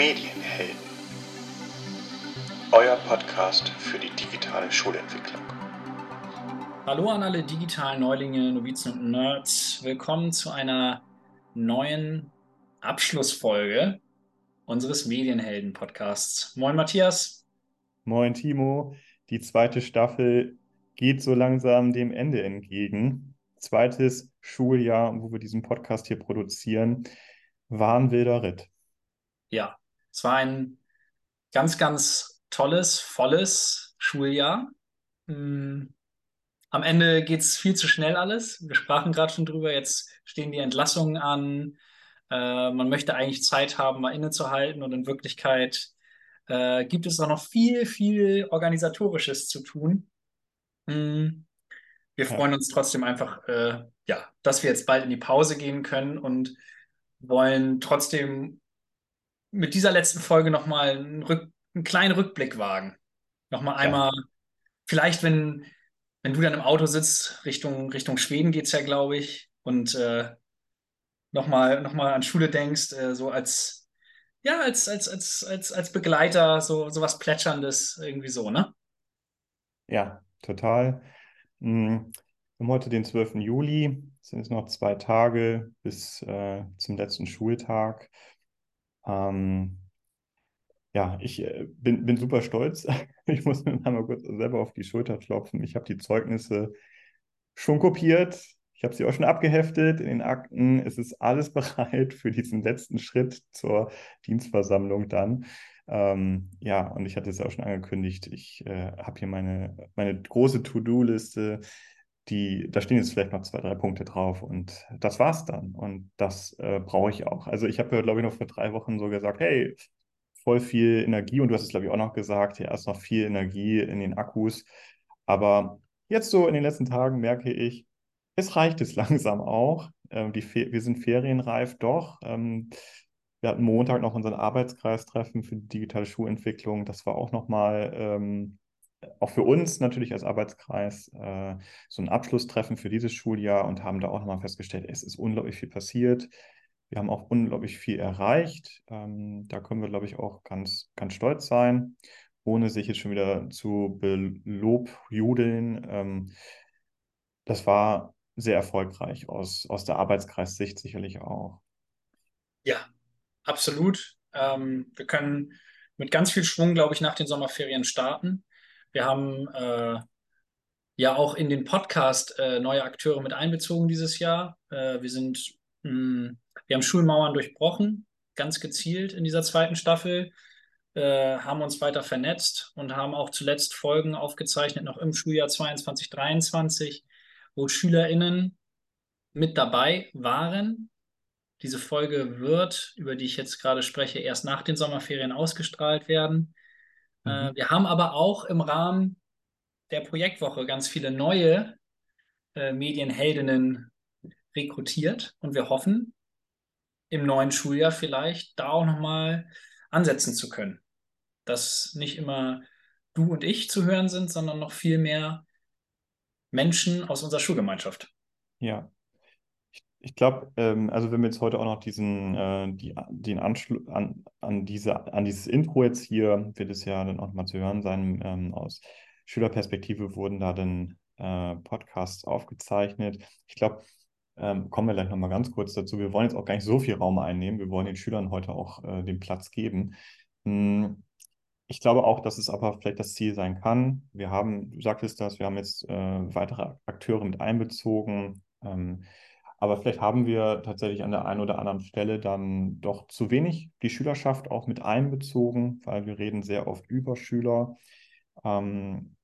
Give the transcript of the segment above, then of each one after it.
Medienhelden. Euer Podcast für die digitale Schulentwicklung. Hallo an alle digitalen Neulinge, Novizen und Nerds. Willkommen zu einer neuen Abschlussfolge unseres Medienhelden-Podcasts. Moin Matthias. Moin Timo. Die zweite Staffel geht so langsam dem Ende entgegen. Zweites Schuljahr, wo wir diesen Podcast hier produzieren, war ein wilder Ritt. Ja, es war ein ganz, ganz tolles, volles Schuljahr. Hm, am Ende geht es viel zu schnell alles. Wir sprachen gerade schon drüber. Jetzt stehen die Entlassungen an. Äh, man möchte eigentlich Zeit haben, mal innezuhalten. Und in Wirklichkeit äh, gibt es auch noch viel, viel Organisatorisches zu tun. Hm, wir ja. freuen uns trotzdem einfach, äh, ja, dass wir jetzt bald in die Pause gehen können und wollen trotzdem mit dieser letzten Folge nochmal einen, Rück einen kleinen Rückblick wagen. Nochmal ja. einmal, vielleicht, wenn, wenn du dann im Auto sitzt, Richtung, Richtung Schweden geht es ja, glaube ich, und äh, nochmal noch mal an Schule denkst, äh, so als, ja, als, als, als, als, als Begleiter, so, so was Plätscherndes, irgendwie so, ne? Ja, total. Hm, wir haben heute den 12. Juli, es sind jetzt noch zwei Tage bis äh, zum letzten Schultag. Ähm, ja, ich äh, bin, bin super stolz. Ich muss mir einmal kurz selber auf die Schulter klopfen. Ich habe die Zeugnisse schon kopiert. Ich habe sie auch schon abgeheftet in den Akten. Es ist alles bereit für diesen letzten Schritt zur Dienstversammlung dann. Ähm, ja, und ich hatte es auch schon angekündigt. Ich äh, habe hier meine, meine große To-Do-Liste die, da stehen jetzt vielleicht noch zwei, drei Punkte drauf und das war's dann. Und das äh, brauche ich auch. Also ich habe glaube ich, noch vor drei Wochen so gesagt, hey, voll viel Energie und du hast es, glaube ich, auch noch gesagt, ja, ist noch viel Energie in den Akkus. Aber jetzt so in den letzten Tagen merke ich, es reicht es langsam auch. Ähm, die wir sind ferienreif doch. Ähm, wir hatten Montag noch unseren Arbeitskreistreffen für die digitale Schulentwicklung. Das war auch nochmal ähm, auch für uns natürlich als Arbeitskreis äh, so ein Abschlusstreffen für dieses Schuljahr und haben da auch nochmal festgestellt, es ist unglaublich viel passiert. Wir haben auch unglaublich viel erreicht. Ähm, da können wir, glaube ich, auch ganz, ganz stolz sein, ohne sich jetzt schon wieder zu belobjudeln. Ähm, das war sehr erfolgreich aus, aus der Arbeitskreissicht sicherlich auch. Ja, absolut. Ähm, wir können mit ganz viel Schwung, glaube ich, nach den Sommerferien starten. Wir haben äh, ja auch in den Podcast äh, neue Akteure mit einbezogen dieses Jahr. Äh, wir sind, mh, hm, wir haben Schulmauern durchbrochen, ganz gezielt in dieser zweiten Staffel, äh, haben uns weiter vernetzt und haben auch zuletzt Folgen aufgezeichnet, noch im Schuljahr 22, 23, wo SchülerInnen mit dabei waren. Diese Folge wird, über die ich jetzt gerade spreche, erst nach den Sommerferien ausgestrahlt werden. Äh, mhm. wir haben aber auch im Rahmen der Projektwoche ganz viele neue äh, Medienheldinnen rekrutiert und wir hoffen, im neuen Schuljahr vielleicht da auch nochmal ansetzen zu können. Dass nicht immer du und ich zu hören sind, sondern noch viel mehr Menschen aus unserer Schulgemeinschaft. Ja, ich glaube, ähm, also wenn wir jetzt heute auch noch diesen, äh, die, den Anschluss an, an, diese, an dieses Intro jetzt hier, wird es ja dann auch mal zu hören sein, ähm, aus Schülerperspektive wurden da dann äh, Podcasts aufgezeichnet. Ich glaube, ähm, kommen wir gleich nochmal ganz kurz dazu. Wir wollen jetzt auch gar nicht so viel Raum einnehmen. Wir wollen den Schülern heute auch äh, den Platz geben. Hm, ich glaube auch, dass es aber vielleicht das Ziel sein kann. Wir haben, du sagtest das, wir haben jetzt äh, weitere Akteure mit einbezogen. Ähm, aber vielleicht haben wir tatsächlich an der einen oder anderen Stelle dann doch zu wenig die Schülerschaft auch mit einbezogen, weil wir reden sehr oft über Schüler. Ähm,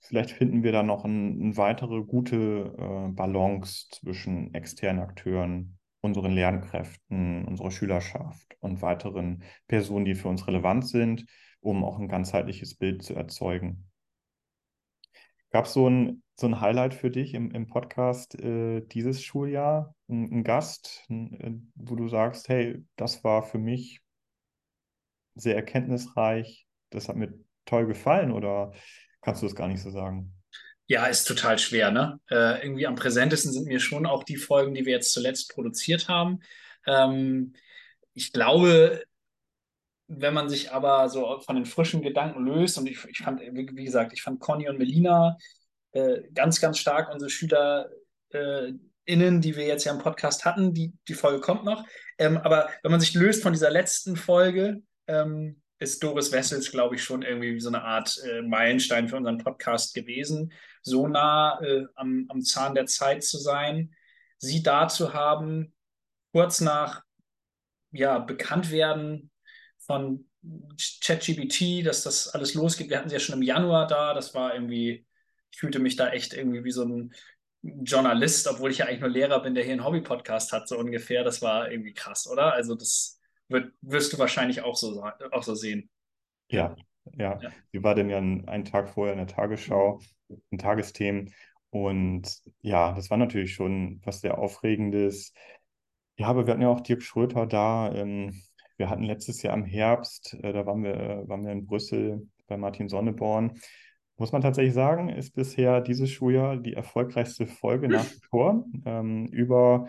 vielleicht finden wir da noch ein, eine weitere gute äh, Balance zwischen externen Akteuren, unseren Lernkräften, unserer Schülerschaft und weiteren Personen, die für uns relevant sind, um auch ein ganzheitliches Bild zu erzeugen. Gab es so ein, so ein Highlight für dich im, im Podcast äh, dieses Schuljahr? Ein, ein Gast, ein, äh, wo du sagst, hey, das war für mich sehr erkenntnisreich, das hat mir toll gefallen oder kannst du das gar nicht so sagen? Ja, ist total schwer, ne? Äh, irgendwie am präsentesten sind mir schon auch die Folgen, die wir jetzt zuletzt produziert haben. Ähm, ich glaube, wenn man sich aber so von den frischen Gedanken löst, und ich, ich fand, wie, wie gesagt, ich fand Conny und Melina äh, ganz, ganz stark, unsere Schüler äh, innen, die wir jetzt ja im Podcast hatten, die, die Folge kommt noch. Ähm, aber wenn man sich löst von dieser letzten Folge, ähm, ist Doris Wessels, glaube ich, schon irgendwie so eine Art äh, Meilenstein für unseren Podcast gewesen, so nah äh, am, am Zahn der Zeit zu sein, sie da zu haben, kurz nach ja, Bekanntwerden von ChatGPT, dass das alles losgeht. Wir hatten sie ja schon im Januar da. Das war irgendwie, ich fühlte mich da echt irgendwie wie so ein Journalist, obwohl ich ja eigentlich nur Lehrer bin, der hier einen Hobby-Podcast hat, so ungefähr. Das war irgendwie krass, oder? Also, das wird, wirst du wahrscheinlich auch so, auch so sehen. Ja, ja. ja. Sie war denn ja einen Tag vorher in der Tagesschau, in Tagesthemen. Und ja, das war natürlich schon was sehr Aufregendes. Ja, aber wir hatten ja auch Dirk Schröter da. Ähm, wir hatten letztes Jahr im Herbst, äh, da waren wir, waren wir in Brüssel bei Martin Sonneborn. Muss man tatsächlich sagen, ist bisher dieses Schuljahr die erfolgreichste Folge nach wie vor. Ähm, über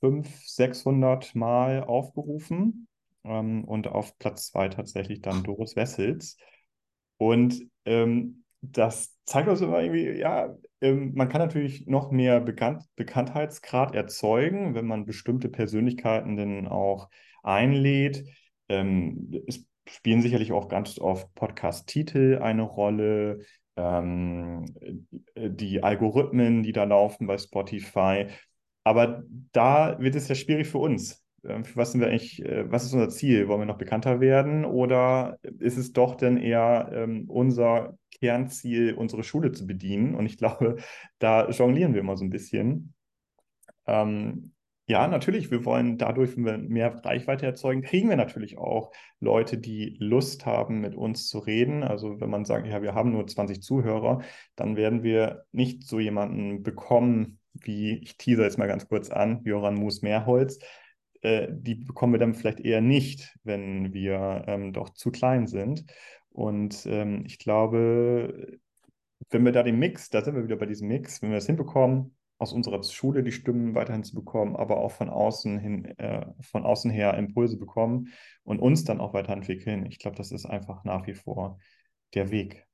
500, 600 Mal aufgerufen ähm, und auf Platz zwei tatsächlich dann Doris Wessels. Und ähm, das zeigt uns immer irgendwie, ja, ähm, man kann natürlich noch mehr Bekannt Bekanntheitsgrad erzeugen, wenn man bestimmte Persönlichkeiten dann auch einlädt. Ähm, es spielen sicherlich auch ganz oft Podcast-Titel eine Rolle, ähm, die Algorithmen, die da laufen bei Spotify. Aber da wird es ja schwierig für uns. Ähm, für was sind wir eigentlich, äh, was ist unser Ziel? Wollen wir noch bekannter werden oder ist es doch denn eher ähm, unser Kernziel, unsere Schule zu bedienen? Und ich glaube, da jonglieren wir immer so ein bisschen. Ähm, ja, natürlich, wir wollen dadurch, wenn wir mehr Reichweite erzeugen, kriegen wir natürlich auch Leute, die Lust haben, mit uns zu reden. Also wenn man sagt, ja, wir haben nur 20 Zuhörer, dann werden wir nicht so jemanden bekommen, wie, ich teaser jetzt mal ganz kurz an, Joran Moos-Mehrholz. Äh, die bekommen wir dann vielleicht eher nicht, wenn wir ähm, doch zu klein sind. Und ähm, ich glaube, wenn wir da den Mix, da sind wir wieder bei diesem Mix, wenn wir das hinbekommen, aus unserer Schule die Stimmen weiterhin zu bekommen, aber auch von außen hin, äh, von außen her Impulse bekommen und uns dann auch weiterentwickeln. Ich glaube, das ist einfach nach wie vor der Weg.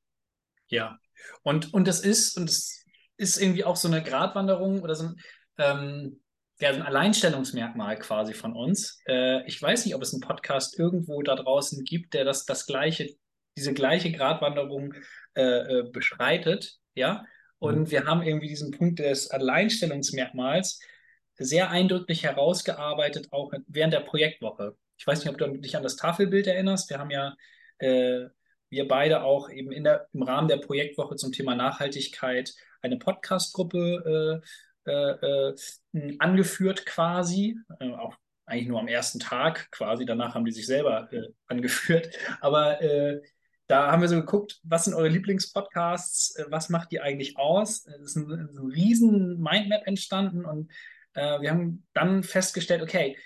Ja, und, und das ist, und das ist irgendwie auch so eine Gratwanderung oder so ein, ähm, ja, so ein Alleinstellungsmerkmal quasi von uns. Äh, ich weiß nicht, ob es einen Podcast irgendwo da draußen gibt, der das, das gleiche, diese gleiche Gratwanderung äh, äh, beschreitet, ja. Und mhm. wir haben irgendwie diesen Punkt des Alleinstellungsmerkmals sehr eindrücklich herausgearbeitet, auch während der Projektwoche. Ich weiß nicht, ob du dich an das Tafelbild erinnerst. Wir haben ja, äh, wir beide auch eben in der, im Rahmen der Projektwoche zum Thema Nachhaltigkeit eine Podcastgruppe äh, äh, äh angeführt quasi, äh, auch eigentlich nur am ersten Tag quasi. Danach haben die sich selber äh, angeführt. Aber da haben wir so geguckt, was sind eure Lieblingspodcasts, äh, was macht die eigentlich aus? Es ist ein, ein riesen Mindmap entstanden und äh, wir haben dann festgestellt, okay,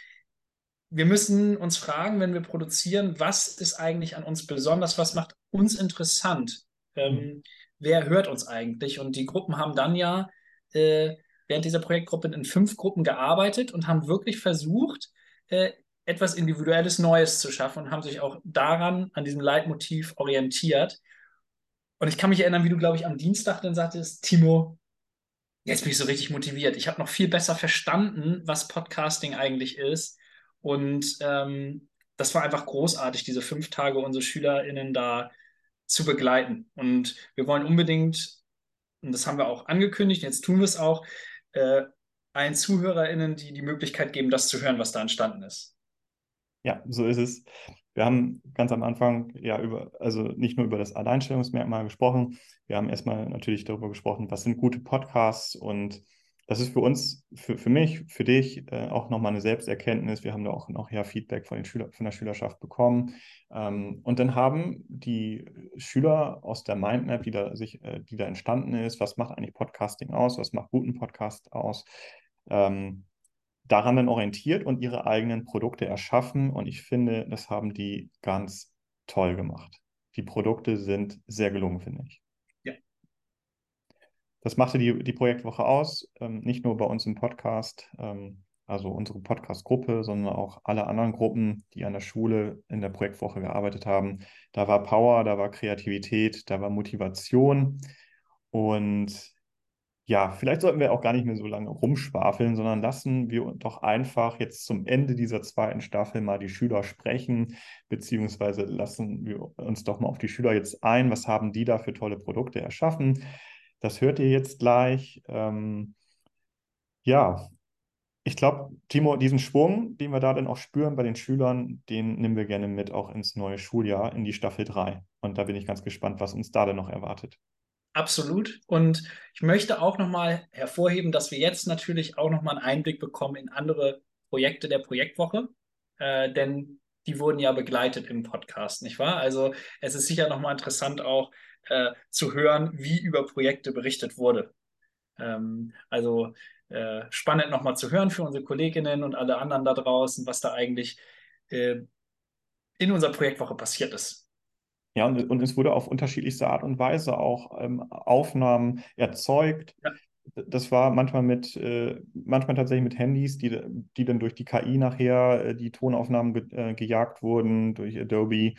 wir müssen uns fragen, wenn wir produzieren, was ist eigentlich an uns besonders, was macht uns interessant? Ähm, mhm. Wer hört uns eigentlich? Und die Gruppen haben dann ja äh, während dieser Projektgruppe in fünf Gruppen gearbeitet und haben wirklich versucht, äh, etwas Individuelles Neues zu schaffen und haben sich auch daran, an diesem Leitmotiv orientiert. Und ich kann mich erinnern, wie du, glaube ich, am Dienstag dann sagtest, Timo, jetzt bin ich so richtig motiviert. Ich habe noch viel besser verstanden, was Podcasting eigentlich ist. Und ähm, das war einfach großartig, diese fünf Tage unsere SchülerInnen da zu begleiten. Und wir wollen unbedingt, und das haben wir auch angekündigt, jetzt tun wir es auch, äh, allen ZuhörerInnen die die Möglichkeit geben, das zu hören, was da entstanden ist. Ja, so ist es. Wir haben ganz am Anfang ja über, also nicht nur über das Alleinstellungsmerkmal gesprochen, wir haben erstmal natürlich darüber gesprochen, was sind gute Podcasts und das ist für uns, für, für mich, für dich äh, auch nochmal eine Selbsterkenntnis. Wir haben da auch noch ja Feedback von, den Schüler, von der Schülerschaft bekommen. Ähm, und dann haben die Schüler aus der Mindmap, die da, sich, äh, die da entstanden ist, was macht eigentlich Podcasting aus, was macht guten Podcast aus, ähm, daran dann orientiert und ihre eigenen Produkte erschaffen. Und ich finde, das haben die ganz toll gemacht. Die Produkte sind sehr gelungen, finde ich. Ja. Das machte die, die Projektwoche aus, ähm, nicht nur bei uns im Podcast. Ähm, also unsere Podcast-Gruppe, sondern auch alle anderen Gruppen, die an der Schule in der Projektwoche gearbeitet haben. Da war Power, da war Kreativität, da war Motivation. Und ja, vielleicht sollten wir auch gar nicht mehr so lange rumschwafeln, sondern lassen wir doch einfach jetzt zum Ende dieser zweiten Staffel mal die Schüler sprechen, beziehungsweise lassen wir uns doch mal auf die Schüler jetzt ein. Was haben die da für tolle Produkte erschaffen? Das hört ihr jetzt gleich. Ähm, ja, ich glaube, Timo, diesen Schwung, den wir da dann auch spüren bei den Schülern, den nehmen wir gerne mit auch ins neue Schuljahr, in die Staffel 3. Und da bin ich ganz gespannt, was uns da dann noch erwartet. Absolut. Und ich möchte auch nochmal hervorheben, dass wir jetzt natürlich auch nochmal einen Einblick bekommen in andere Projekte der Projektwoche. Äh, denn die wurden ja begleitet im Podcast, nicht wahr? Also es ist sicher nochmal interessant auch äh, zu hören, wie über Projekte berichtet wurde. Ähm, also äh, spannend nochmal zu hören für unsere Kolleginnen und alle anderen da draußen, was da eigentlich äh, in unserer Projektwoche passiert ist. Ja, und, und es wurde auf unterschiedlichste Art und Weise auch ähm, Aufnahmen erzeugt. Ja. Das war manchmal mit, äh, manchmal tatsächlich mit Handys, die, die dann durch die KI nachher äh, die Tonaufnahmen ge äh, gejagt wurden, durch Adobe.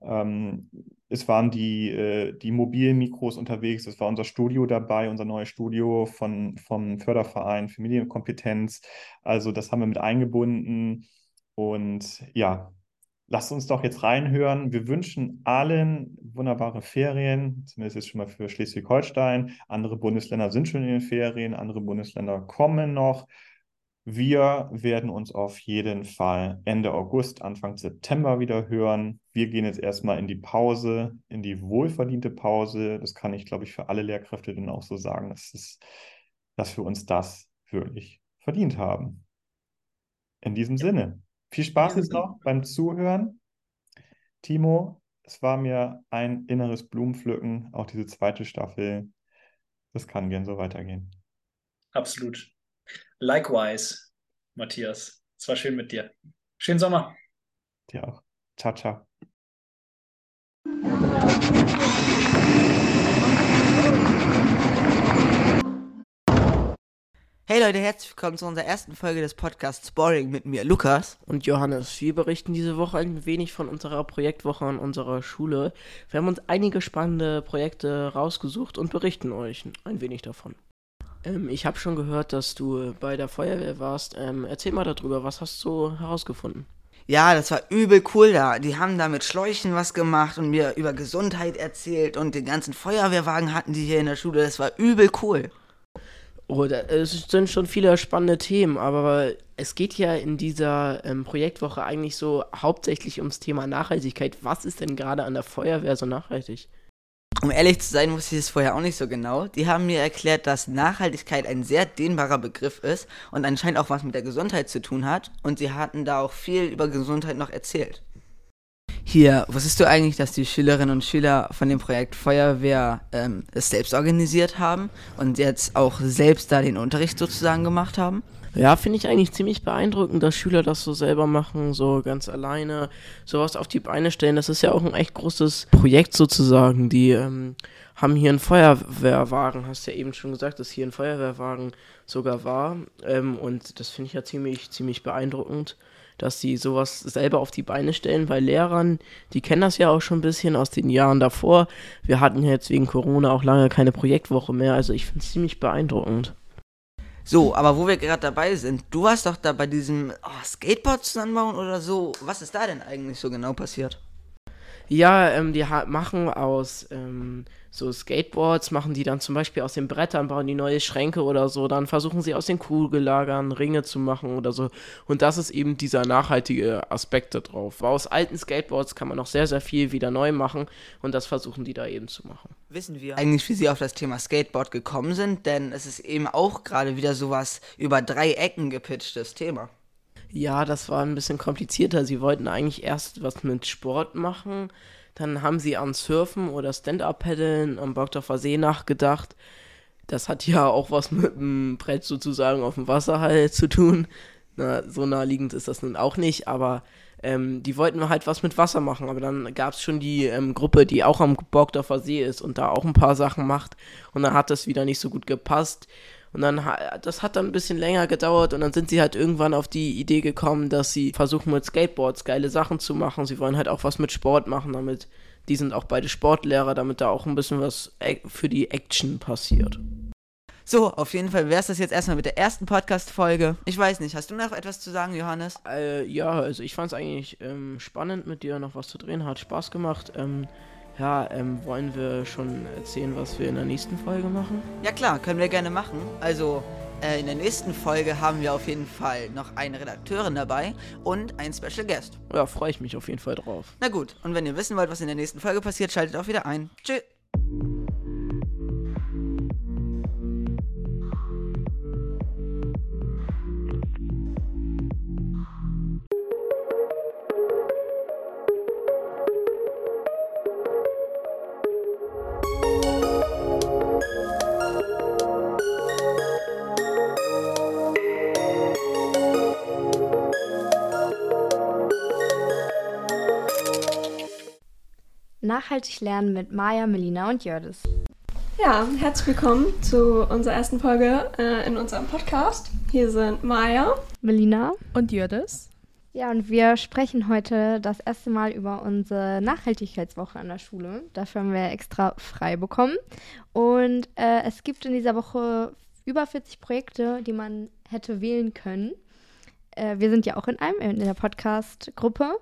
Ähm, es waren die, äh, die mobilen Mikros unterwegs, es war unser Studio dabei, unser neues Studio von, vom Förderverein für Medienkompetenz. Also das haben wir mit eingebunden. Und ja, lasst uns doch jetzt reinhören. Wir wünschen allen wunderbare Ferien, zumindest jetzt schon mal für Schleswig-Holstein. Andere Bundesländer sind schon in den Ferien, andere Bundesländer kommen noch. Wir werden uns auf jeden Fall Ende August, Anfang September wieder hören. Wir gehen jetzt erstmal in die Pause, in die wohlverdiente Pause. Das kann ich, glaube ich, für alle Lehrkräfte dann auch so sagen, dass, es, dass wir uns das wirklich verdient haben. In diesem Sinne, viel Spaß jetzt noch beim Zuhören. Timo, es war mir ein inneres Blumenpflücken, auch diese zweite Staffel. Das kann gern so weitergehen. Absolut. Likewise, Matthias. Es war schön mit dir. Schönen Sommer. Dir auch. Ciao, ciao. Hey Leute, herzlich willkommen zu unserer ersten Folge des Podcasts Boring mit mir, Lukas. Und Johannes. Wir berichten diese Woche ein wenig von unserer Projektwoche an unserer Schule. Wir haben uns einige spannende Projekte rausgesucht und berichten euch ein wenig davon. Ähm, ich habe schon gehört, dass du bei der Feuerwehr warst. Ähm, erzähl mal darüber, was hast du herausgefunden? Ja, das war übel cool da. Die haben da mit Schläuchen was gemacht und mir über Gesundheit erzählt und den ganzen Feuerwehrwagen hatten die hier in der Schule. Das war übel cool. Oder es sind schon viele spannende Themen, aber es geht ja in dieser ähm, Projektwoche eigentlich so hauptsächlich ums Thema Nachhaltigkeit. Was ist denn gerade an der Feuerwehr so nachhaltig? Um ehrlich zu sein, wusste ich es vorher auch nicht so genau. Die haben mir erklärt, dass Nachhaltigkeit ein sehr dehnbarer Begriff ist und anscheinend auch was mit der Gesundheit zu tun hat. Und sie hatten da auch viel über Gesundheit noch erzählt. Hier, wusstest du eigentlich, dass die Schülerinnen und Schüler von dem Projekt Feuerwehr ähm, es selbst organisiert haben und jetzt auch selbst da den Unterricht sozusagen gemacht haben? Ja, finde ich eigentlich ziemlich beeindruckend, dass Schüler das so selber machen, so ganz alleine sowas auf die Beine stellen. Das ist ja auch ein echt großes Projekt sozusagen. Die ähm, haben hier einen Feuerwehrwagen, hast ja eben schon gesagt, dass hier ein Feuerwehrwagen sogar war. Ähm, und das finde ich ja ziemlich, ziemlich beeindruckend, dass sie sowas selber auf die Beine stellen, weil Lehrern, die kennen das ja auch schon ein bisschen aus den Jahren davor. Wir hatten ja jetzt wegen Corona auch lange keine Projektwoche mehr, also ich finde es ziemlich beeindruckend. So, aber wo wir gerade dabei sind, du warst doch da bei diesem oh, Skateboard zusammenbauen oder so. Was ist da denn eigentlich so genau passiert? Ja, ähm, die machen aus ähm, so Skateboards, machen die dann zum Beispiel aus den Brettern, bauen die neue Schränke oder so. Dann versuchen sie aus den Kugellagern Ringe zu machen oder so. Und das ist eben dieser nachhaltige Aspekt da drauf. Aus alten Skateboards kann man noch sehr, sehr viel wieder neu machen und das versuchen die da eben zu machen. Wissen wir eigentlich, wie sie auf das Thema Skateboard gekommen sind? Denn es ist eben auch gerade wieder sowas über drei Ecken gepitchtes Thema. Ja, das war ein bisschen komplizierter. Sie wollten eigentlich erst was mit Sport machen. Dann haben sie an Surfen oder Stand-Up-Paddeln am Borgdorfer See nachgedacht. Das hat ja auch was mit dem Brett sozusagen auf dem Wasser halt zu tun. Na, so naheliegend ist das nun auch nicht, aber ähm, die wollten halt was mit Wasser machen. Aber dann gab es schon die ähm, Gruppe, die auch am Borgdorfer See ist und da auch ein paar Sachen macht. Und dann hat das wieder nicht so gut gepasst. Und dann, das hat dann ein bisschen länger gedauert und dann sind sie halt irgendwann auf die Idee gekommen, dass sie versuchen mit Skateboards geile Sachen zu machen. Sie wollen halt auch was mit Sport machen, damit, die sind auch beide Sportlehrer, damit da auch ein bisschen was für die Action passiert. So, auf jeden Fall wäre es das jetzt erstmal mit der ersten Podcast-Folge. Ich weiß nicht, hast du noch etwas zu sagen, Johannes? Äh, ja, also ich fand es eigentlich ähm, spannend, mit dir noch was zu drehen. Hat Spaß gemacht. Ähm, ja, ähm, wollen wir schon erzählen, was wir in der nächsten Folge machen? Ja klar, können wir gerne machen. Also, äh, in der nächsten Folge haben wir auf jeden Fall noch eine Redakteurin dabei und einen Special Guest. Ja, freue ich mich auf jeden Fall drauf. Na gut, und wenn ihr wissen wollt, was in der nächsten Folge passiert, schaltet auch wieder ein. Tschüss. Nachhaltig lernen mit Maja, Melina und Jördis. Ja, herzlich willkommen zu unserer ersten Folge äh, in unserem Podcast. Hier sind Maja, Melina und Jördis. Ja, und wir sprechen heute das erste Mal über unsere Nachhaltigkeitswoche an der Schule. Dafür haben wir extra frei bekommen. Und äh, es gibt in dieser Woche über 40 Projekte, die man hätte wählen können. Äh, wir sind ja auch in einem, in der Podcast-Gruppe.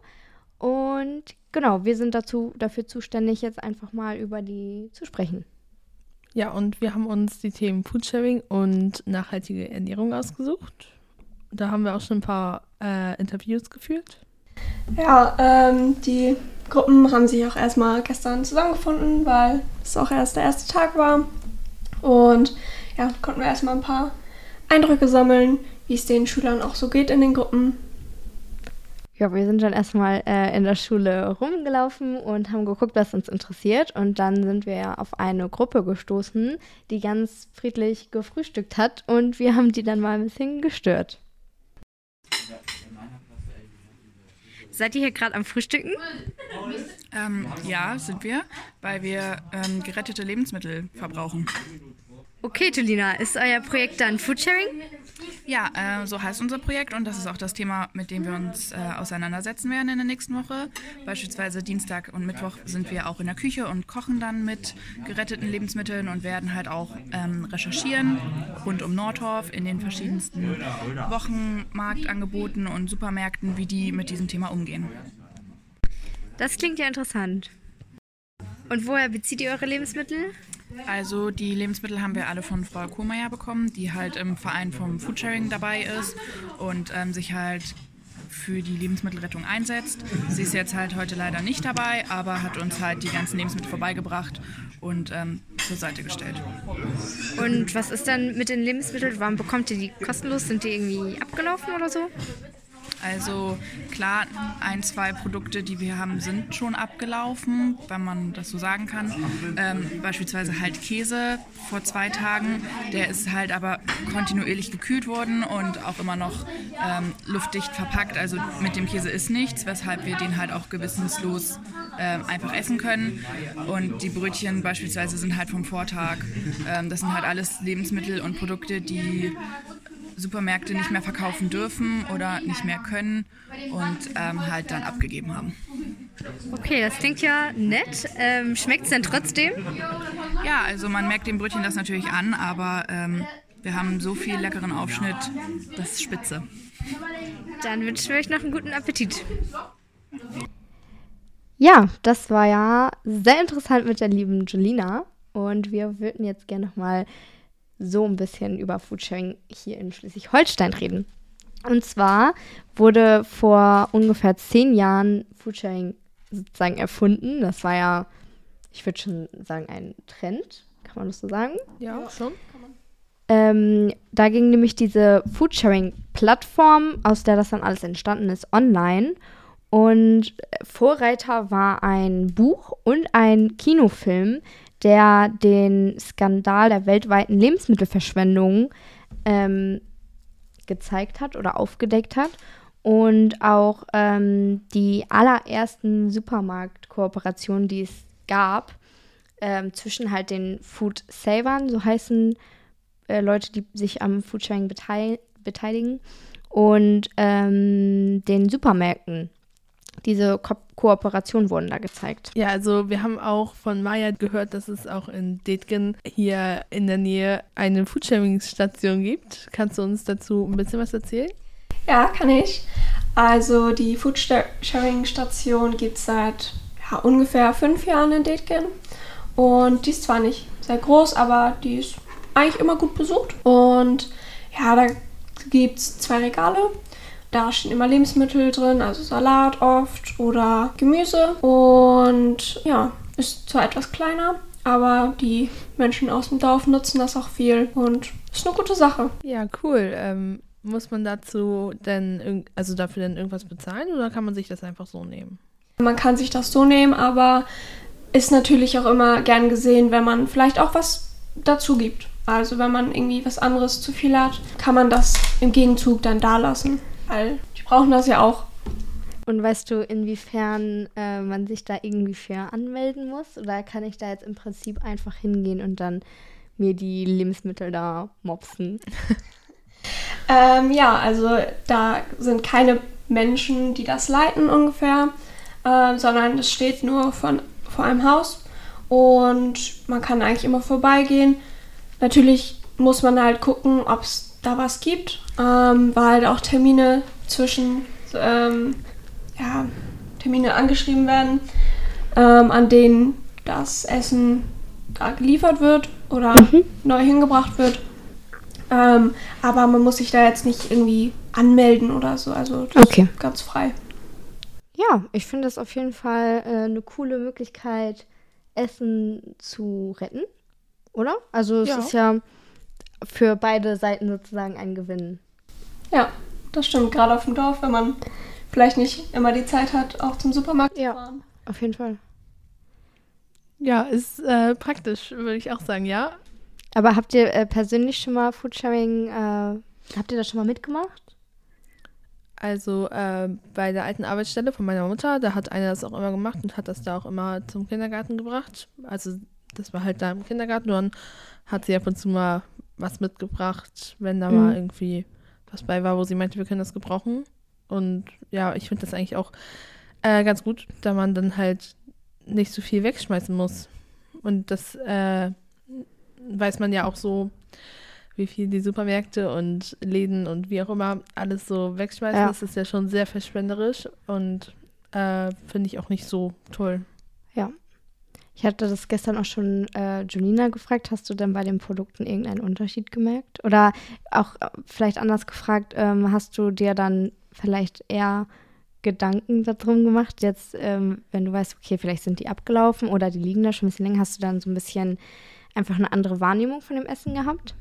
Und genau, wir sind dazu, dafür zuständig, jetzt einfach mal über die zu sprechen. Ja, und wir haben uns die Themen Foodsharing und nachhaltige Ernährung ausgesucht. Da haben wir auch schon ein paar äh, Interviews geführt. Ja, ähm, die Gruppen haben sich auch erstmal gestern zusammengefunden, weil es auch erst der erste Tag war. Und ja, konnten wir erstmal ein paar Eindrücke sammeln, wie es den Schülern auch so geht in den Gruppen. Ja, wir sind dann erstmal äh, in der Schule rumgelaufen und haben geguckt, was uns interessiert. Und dann sind wir ja auf eine Gruppe gestoßen, die ganz friedlich gefrühstückt hat. Und wir haben die dann mal ein bisschen gestört. Seid ihr hier gerade am Frühstücken? Ähm, ja, sind wir, weil wir ähm, gerettete Lebensmittel verbrauchen. Okay, Tulina, ist euer Projekt dann Foodsharing? Ja, äh, so heißt unser Projekt und das ist auch das Thema, mit dem wir uns äh, auseinandersetzen werden in der nächsten Woche. Beispielsweise Dienstag und Mittwoch sind wir auch in der Küche und kochen dann mit geretteten Lebensmitteln und werden halt auch ähm, recherchieren rund um Nordhorf in den verschiedensten Wochenmarktangeboten und Supermärkten, wie die mit diesem Thema umgehen. Das klingt ja interessant. Und woher bezieht ihr eure Lebensmittel? Also die Lebensmittel haben wir alle von Frau Kohlmeier bekommen, die halt im Verein vom Foodsharing dabei ist und ähm, sich halt für die Lebensmittelrettung einsetzt. Sie ist jetzt halt heute leider nicht dabei, aber hat uns halt die ganzen Lebensmittel vorbeigebracht und ähm, zur Seite gestellt. Und was ist dann mit den Lebensmitteln? Warum bekommt ihr die kostenlos? Sind die irgendwie abgelaufen oder so? Also klar, ein, zwei Produkte, die wir haben, sind schon abgelaufen, wenn man das so sagen kann. Ähm, beispielsweise halt Käse vor zwei Tagen. Der ist halt aber kontinuierlich gekühlt worden und auch immer noch ähm, luftdicht verpackt. Also mit dem Käse ist nichts, weshalb wir den halt auch gewissenslos äh, einfach essen können. Und die Brötchen beispielsweise sind halt vom Vortag. Ähm, das sind halt alles Lebensmittel und Produkte, die Supermärkte nicht mehr verkaufen dürfen oder nicht mehr können und ähm, halt dann abgegeben haben. Okay, das klingt ja nett. Ähm, Schmeckt es denn trotzdem? Ja, also man merkt dem Brötchen das natürlich an, aber ähm, wir haben so viel leckeren Aufschnitt, das ist spitze. Dann wünschen wir euch noch einen guten Appetit. Ja, das war ja sehr interessant mit der lieben Julina. Und wir würden jetzt gerne nochmal so ein bisschen über Foodsharing hier in Schleswig-Holstein reden. Und zwar wurde vor ungefähr zehn Jahren Foodsharing sozusagen erfunden. Das war ja, ich würde schon sagen, ein Trend. Kann man das so sagen? Ja, ja. schon. Ähm, da ging nämlich diese Foodsharing-Plattform, aus der das dann alles entstanden ist, online. Und Vorreiter war ein Buch und ein Kinofilm, der den Skandal der weltweiten Lebensmittelverschwendung ähm, gezeigt hat oder aufgedeckt hat und auch ähm, die allerersten Supermarktkooperationen, die es gab, ähm, zwischen halt den Food Savern, so heißen äh, Leute, die sich am Foodsharing betei beteiligen und ähm, den Supermärkten. Diese Ko Kooperation wurden da gezeigt. Ja, also wir haben auch von Maya gehört, dass es auch in Detgen hier in der Nähe eine Foodsharing-Station gibt. Kannst du uns dazu ein bisschen was erzählen? Ja, kann ich. Also die Foodsharing-Station gibt es seit ja, ungefähr fünf Jahren in Detgen. Und die ist zwar nicht sehr groß, aber die ist eigentlich immer gut besucht. Und ja, da gibt es zwei Regale. Da stehen immer Lebensmittel drin, also Salat oft oder Gemüse. Und ja, ist zwar etwas kleiner, aber die Menschen aus dem Dorf nutzen das auch viel und ist eine gute Sache. Ja, cool. Ähm, muss man dazu denn, also dafür denn irgendwas bezahlen oder kann man sich das einfach so nehmen? Man kann sich das so nehmen, aber ist natürlich auch immer gern gesehen, wenn man vielleicht auch was dazu gibt. Also wenn man irgendwie was anderes zu viel hat, kann man das im Gegenzug dann da lassen. Weil die brauchen das ja auch. Und weißt du, inwiefern äh, man sich da irgendwie für anmelden muss? Oder kann ich da jetzt im Prinzip einfach hingehen und dann mir die Lebensmittel da mopsen? ähm, ja, also da sind keine Menschen, die das leiten ungefähr, äh, sondern es steht nur von, vor einem Haus und man kann eigentlich immer vorbeigehen. Natürlich muss man halt gucken, ob es da was gibt, ähm, weil halt auch Termine zwischen ähm, ja, Termine angeschrieben werden, ähm, an denen das Essen da geliefert wird oder mhm. neu hingebracht wird. Ähm, aber man muss sich da jetzt nicht irgendwie anmelden oder so. Also das okay. ist ganz frei. Ja, ich finde das auf jeden Fall äh, eine coole Möglichkeit, Essen zu retten, oder? Also es ja. ist ja für beide Seiten sozusagen ein Gewinn. Ja, das stimmt. Gerade auf dem Dorf, wenn man vielleicht nicht immer die Zeit hat, auch zum Supermarkt ja, zu fahren. Auf jeden Fall. Ja, ist äh, praktisch, würde ich auch sagen, ja. Aber habt ihr äh, persönlich schon mal Foodsharing, äh, habt ihr das schon mal mitgemacht? Also äh, bei der alten Arbeitsstelle von meiner Mutter, da hat einer das auch immer gemacht und hat das da auch immer zum Kindergarten gebracht. Also das war halt da im Kindergarten. Und dann hat sie ab und zu mal was mitgebracht, wenn da mhm. mal irgendwie was bei war, wo sie meinte, wir können das gebrauchen. Und ja, ich finde das eigentlich auch äh, ganz gut, da man dann halt nicht so viel wegschmeißen muss. Und das äh, weiß man ja auch so, wie viel die Supermärkte und Läden und wie auch immer alles so wegschmeißen. Ja. Das ist ja schon sehr verschwenderisch und äh, finde ich auch nicht so toll. Ja. Ich hatte das gestern auch schon äh, Julina gefragt. Hast du denn bei den Produkten irgendeinen Unterschied gemerkt? Oder auch äh, vielleicht anders gefragt, ähm, hast du dir dann vielleicht eher Gedanken darum gemacht, jetzt, ähm, wenn du weißt, okay, vielleicht sind die abgelaufen oder die liegen da schon ein bisschen länger, hast du dann so ein bisschen einfach eine andere Wahrnehmung von dem Essen gehabt?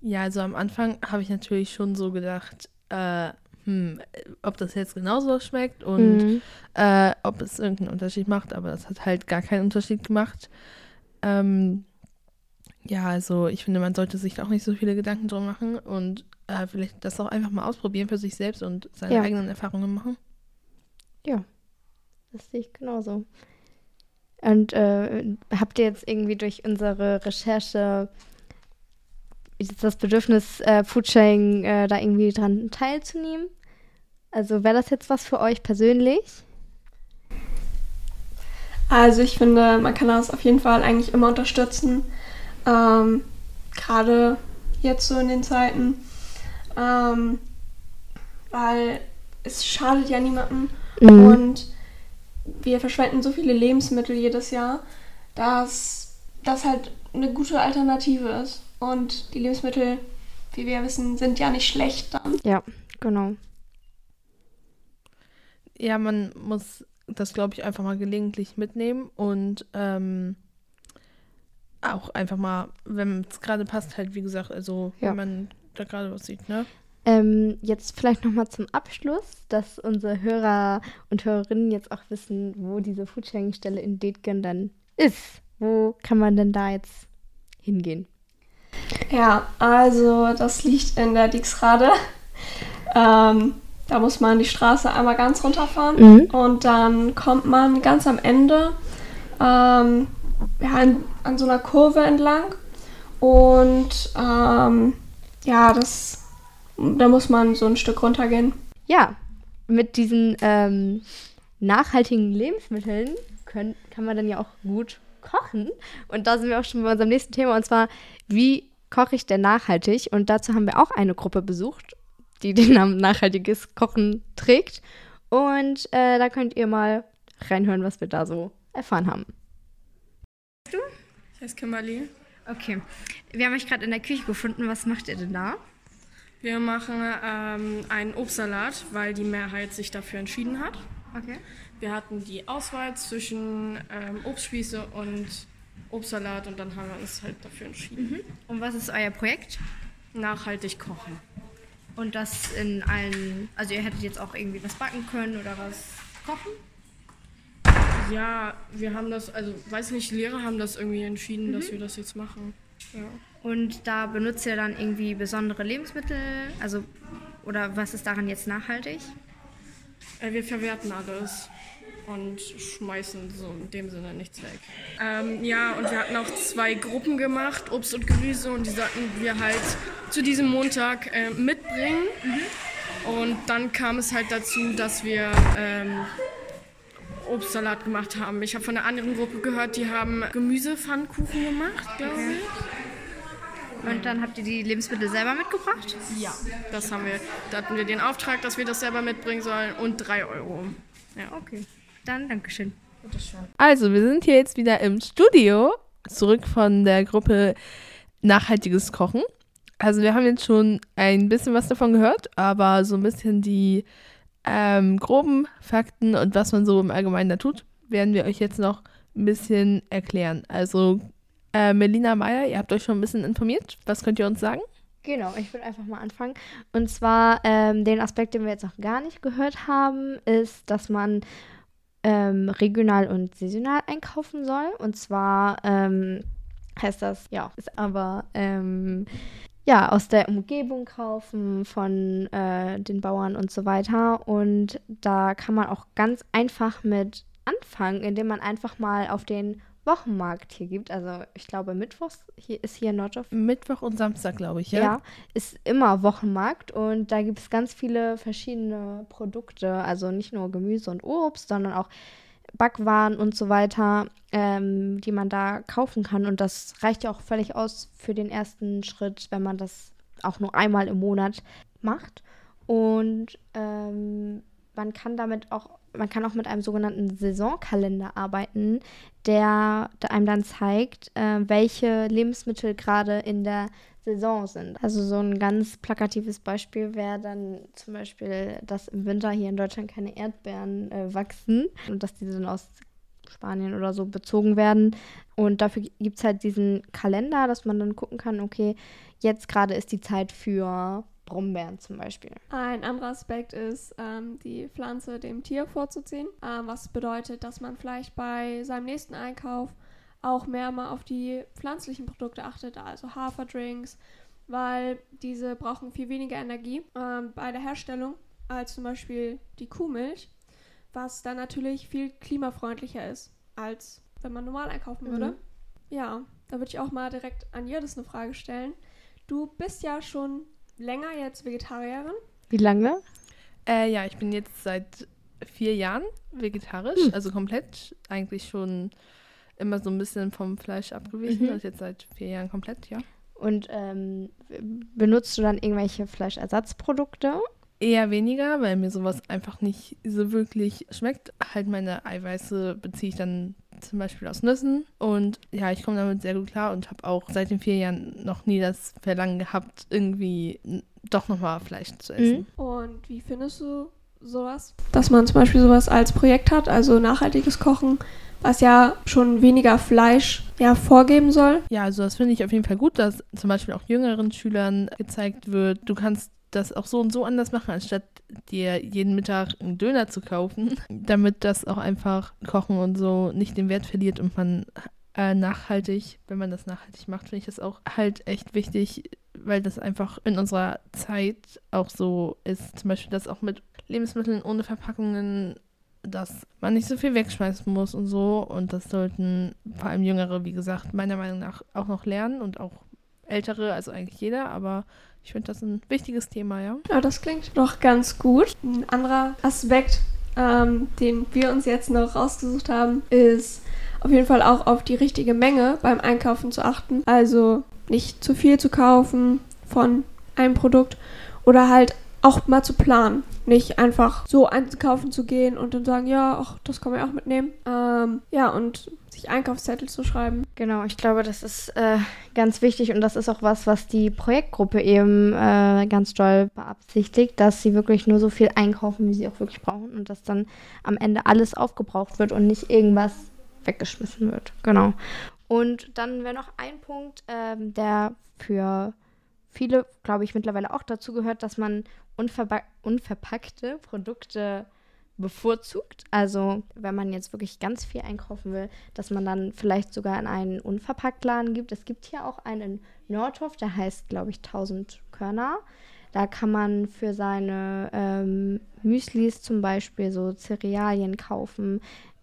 Ja, also am Anfang habe ich natürlich schon so gedacht, äh, hm, ob das jetzt genauso schmeckt und mhm. äh, ob es irgendeinen Unterschied macht, aber das hat halt gar keinen Unterschied gemacht. Ähm, ja, also ich finde, man sollte sich auch nicht so viele Gedanken drum machen und äh, vielleicht das auch einfach mal ausprobieren für sich selbst und seine ja. eigenen Erfahrungen machen. Ja, das sehe ich genauso. Und äh, habt ihr jetzt irgendwie durch unsere Recherche das Bedürfnis, äh, Foodsharing äh, da irgendwie dran teilzunehmen? Also wäre das jetzt was für euch persönlich? Also ich finde, man kann das auf jeden Fall eigentlich immer unterstützen. Ähm, Gerade jetzt so in den Zeiten. Ähm, weil es schadet ja niemandem. Mhm. Und wir verschwenden so viele Lebensmittel jedes Jahr, dass das halt eine gute Alternative ist. Und die Lebensmittel, wie wir wissen, sind ja nicht schlecht dann. Ja, genau. Ja, man muss das, glaube ich, einfach mal gelegentlich mitnehmen und ähm, auch einfach mal, wenn es gerade passt, halt, wie gesagt, also ja. wenn man da gerade was sieht, ne? Ähm, jetzt vielleicht nochmal zum Abschluss, dass unsere Hörer und Hörerinnen jetzt auch wissen, wo diese Foodsharing-Stelle in Detgen dann ist. Wo kann man denn da jetzt hingehen? Ja, also das liegt in der Dixrade. Ähm, da muss man die Straße einmal ganz runterfahren mhm. und dann kommt man ganz am Ende ähm, ja, an, an, so einer Kurve entlang Und ähm, ja, das, da muss man so ein Stück runtergehen. Ja, mit diesen ähm, nachhaltigen Lebensmitteln können, kann man dann ja auch gut kochen. Und da sind wir auch schon bei unserem nächsten Thema, und zwar, wie koche ich denn nachhaltig? Und dazu haben wir auch eine Gruppe besucht, die den Namen Nachhaltiges Kochen trägt. Und äh, da könnt ihr mal reinhören, was wir da so erfahren haben. Du? Ich heiße Kimberly. Okay. Wir haben euch gerade in der Küche gefunden. Was macht ihr denn da? Wir machen ähm, einen Obstsalat, weil die Mehrheit sich dafür entschieden hat. Okay. Wir hatten die Auswahl zwischen ähm, Obstspieße und Obstsalat und dann haben wir uns halt dafür entschieden. Mhm. Und was ist euer Projekt? Nachhaltig kochen. Und das in allen, also ihr hättet jetzt auch irgendwie was backen können oder was kochen? Ja, wir haben das, also weiß nicht, Lehrer haben das irgendwie entschieden, Mhm. dass wir das jetzt machen. Ja. Und da benutzt ihr dann irgendwie besondere Lebensmittel? Also, oder was ist daran jetzt nachhaltig? Äh, wir verwerten alles und schmeißen so in dem Sinne nichts weg. Ähm, ja, und wir hatten auch zwei Gruppen gemacht, Obst und Gemüse, und die sollten wir halt zu diesem Montag äh, mitbringen. Und dann kam es halt dazu, dass wir ähm, Obstsalat gemacht haben. Ich habe von einer anderen Gruppe gehört, die haben Gemüsepfannkuchen gemacht, glaube ich. Und dann habt ihr die Lebensmittel selber mitgebracht? Ja, das haben wir. Da hatten wir den Auftrag, dass wir das selber mitbringen sollen und drei Euro. Ja. Okay. Dann Dankeschön. Also, wir sind hier jetzt wieder im Studio, zurück von der Gruppe Nachhaltiges Kochen. Also, wir haben jetzt schon ein bisschen was davon gehört, aber so ein bisschen die ähm, groben Fakten und was man so im Allgemeinen da tut, werden wir euch jetzt noch ein bisschen erklären. Also, äh, Melina Meyer, ihr habt euch schon ein bisschen informiert. Was könnt ihr uns sagen? Genau, ich würde einfach mal anfangen. Und zwar ähm, den Aspekt, den wir jetzt noch gar nicht gehört haben, ist, dass man ähm, regional und saisonal einkaufen soll. Und zwar ähm, heißt das, ja, ist aber ähm, ja aus der Umgebung kaufen von äh, den Bauern und so weiter. Und da kann man auch ganz einfach mit anfangen, indem man einfach mal auf den Wochenmarkt hier gibt. Also ich glaube, Mittwochs hier ist hier in Nordorf Mittwoch und Samstag, glaube ich, ja? ja, ist immer Wochenmarkt und da gibt es ganz viele verschiedene Produkte, also nicht nur Gemüse und Obst, sondern auch Backwaren und so weiter, ähm, die man da kaufen kann. Und das reicht ja auch völlig aus für den ersten Schritt, wenn man das auch nur einmal im Monat macht. Und ähm, man kann damit auch, man kann auch mit einem sogenannten Saisonkalender arbeiten, der, einem dann zeigt, äh, welche Lebensmittel gerade in der Saison sind. Also so ein ganz plakatives Beispiel wäre dann zum Beispiel, dass im Winter hier in Deutschland keine Erdbeeren äh, wachsen und dass diese dann aus Spanien oder so bezogen werden. Und dafür gibt es halt diesen Kalender, dass man dann gucken kann, okay, jetzt gerade ist die Zeit für Brombeeren zum Beispiel. Ein anderer Aspekt ist, ähm, die Pflanze dem Tier vorzuziehen, ähm, was bedeutet, dass man vielleicht bei seinem nächsten Einkauf auch mehr mal auf die pflanzlichen Produkte achtet, also Haferdrinks, weil diese brauchen viel weniger Energie ähm, bei der Herstellung als zum Beispiel die Kuhmilch, was dann natürlich viel klimafreundlicher ist, als wenn man normal einkaufen würde. Mhm. Ja, da würde ich auch mal direkt an Jadis eine Frage stellen. Du bist ja schon länger jetzt Vegetarierin. Wie lange? Äh, ja, ich bin jetzt seit vier Jahren vegetarisch, Hm. also komplett eigentlich schon immer so ein bisschen vom Fleisch abgewichen. Mhm. Also jetzt seit vier Jahren komplett, ja. Und ähm, benutzt du dann irgendwelche Fleischersatzprodukte? Eher weniger, weil mir sowas einfach nicht so wirklich schmeckt. Halt meine Eiweiße beziehe ich dann zum Beispiel aus Nüssen. Und ja, ich komme damit sehr gut klar und habe auch seit den vier Jahren noch nie das Verlangen gehabt, irgendwie doch nochmal Fleisch zu essen. Und wie findest du sowas? Dass man zum Beispiel sowas als Projekt hat, also nachhaltiges Kochen, was ja schon weniger Fleisch ja, vorgeben soll. Ja, also das finde ich auf jeden Fall gut, dass zum Beispiel auch jüngeren Schülern gezeigt wird, du kannst das auch so und so anders machen, anstatt dir jeden Mittag einen Döner zu kaufen, damit das auch einfach Kochen und so nicht den Wert verliert und man äh, nachhaltig, wenn man das nachhaltig macht, finde ich das auch halt echt wichtig, weil das einfach in unserer Zeit auch so ist. Zum Beispiel, dass auch mit Lebensmitteln ohne Verpackungen, dass man nicht so viel wegschmeißen muss und so. Und das sollten vor allem Jüngere, wie gesagt, meiner Meinung nach auch noch lernen und auch Ältere, also eigentlich jeder, aber ich finde das ein wichtiges Thema, ja. Ja, das klingt doch ganz gut. Ein anderer Aspekt, ähm, den wir uns jetzt noch rausgesucht haben, ist auf jeden Fall auch auf die richtige Menge beim Einkaufen zu achten. Also nicht zu viel zu kaufen von einem Produkt oder halt auch mal zu planen. Nicht einfach so einkaufen zu gehen und dann sagen, ja, ach, das kann man ja auch mitnehmen. Ähm, ja, und sich Einkaufszettel zu schreiben. Genau, ich glaube, das ist äh, ganz wichtig und das ist auch was, was die Projektgruppe eben äh, ganz doll beabsichtigt, dass sie wirklich nur so viel einkaufen, wie sie auch wirklich brauchen und dass dann am Ende alles aufgebraucht wird und nicht irgendwas weggeschmissen wird. Genau. Und dann wäre noch ein Punkt, ähm, der für viele, glaube ich, mittlerweile auch dazu gehört, dass man unverpa unverpackte Produkte bevorzugt. Also wenn man jetzt wirklich ganz viel einkaufen will, dass man dann vielleicht sogar in einen Unverpacktladen gibt. Es gibt hier auch einen in Nordhof, der heißt, glaube ich, 1000 Körner. Da kann man für seine ähm, Müslis zum Beispiel so Cerealien kaufen.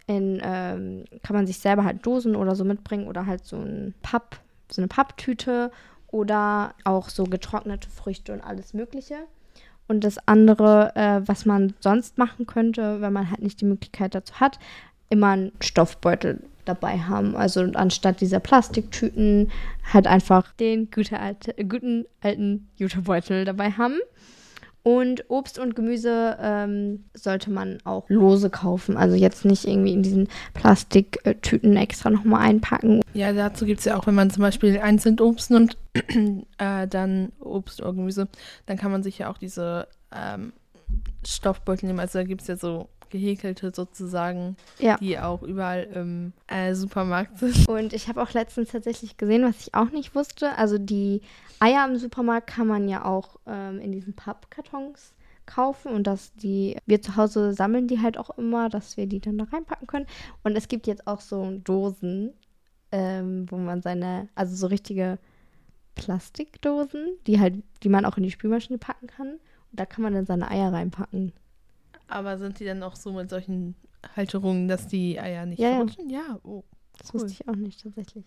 In, ähm, kann man sich selber halt Dosen oder so mitbringen oder halt so ein Papp, so eine Papptüte oder auch so getrocknete Früchte und alles Mögliche. Und das andere, äh, was man sonst machen könnte, wenn man halt nicht die Möglichkeit dazu hat, immer einen Stoffbeutel dabei haben. Also anstatt dieser Plastiktüten halt einfach den gute alte, guten alten Jutebeutel dabei haben. Und Obst und Gemüse ähm, sollte man auch lose kaufen. Also jetzt nicht irgendwie in diesen Plastiktüten extra nochmal einpacken. Ja, dazu gibt es ja auch, wenn man zum Beispiel einzeln Obst nimmt, äh, dann Obst oder Gemüse, dann kann man sich ja auch diese ähm, Stoffbeutel nehmen. Also da gibt es ja so gehäkelte sozusagen, Ja. die auch überall im äh, Supermarkt sind. Und ich habe auch letztens tatsächlich gesehen, was ich auch nicht wusste. Also die Eier im Supermarkt kann man ja auch ähm, in diesen Pappkartons kaufen und dass die, wir zu Hause sammeln die halt auch immer, dass wir die dann da reinpacken können. Und es gibt jetzt auch so Dosen, ähm, wo man seine, also so richtige Plastikdosen, die halt, die man auch in die Spülmaschine packen kann. Und da kann man dann seine Eier reinpacken. Aber sind die dann auch so mit solchen Halterungen, dass die Eier nicht Ja, ja. verrutschen? Ja, oh. Das Cool. wusste ich auch nicht tatsächlich.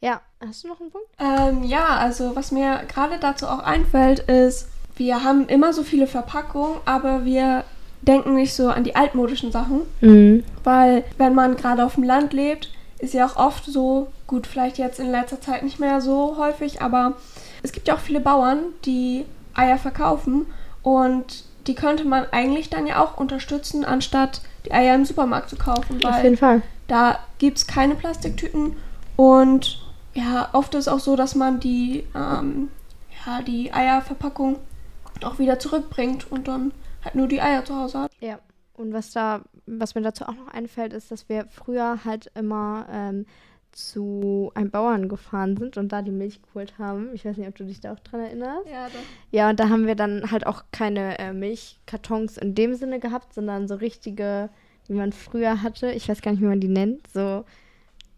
Ja, hast du noch einen Punkt? Ähm, ja, also was mir gerade dazu auch einfällt, ist, wir haben immer so viele Verpackungen, aber wir denken nicht so an die altmodischen Sachen. Mhm. Weil wenn man gerade auf dem Land lebt, ist ja auch oft so, gut, vielleicht jetzt in letzter Zeit nicht mehr so häufig, aber es gibt ja auch viele Bauern, die Eier verkaufen und die könnte man eigentlich dann ja auch unterstützen, anstatt die Eier im Supermarkt zu kaufen, Auf weil jeden Fall. da gibt es keine Plastiktüten und ja, oft ist auch so, dass man die, ähm, ja, die Eierverpackung auch wieder zurückbringt und dann halt nur die Eier zu Hause hat. Ja, und was da, was mir dazu auch noch einfällt, ist, dass wir früher halt immer ähm, zu einem Bauern gefahren sind und da die Milch geholt haben. Ich weiß nicht, ob du dich da auch dran erinnerst. Ja, doch. Ja, und da haben wir dann halt auch keine äh, Milchkartons in dem Sinne gehabt, sondern so richtige, wie man früher hatte. Ich weiß gar nicht, wie man die nennt. So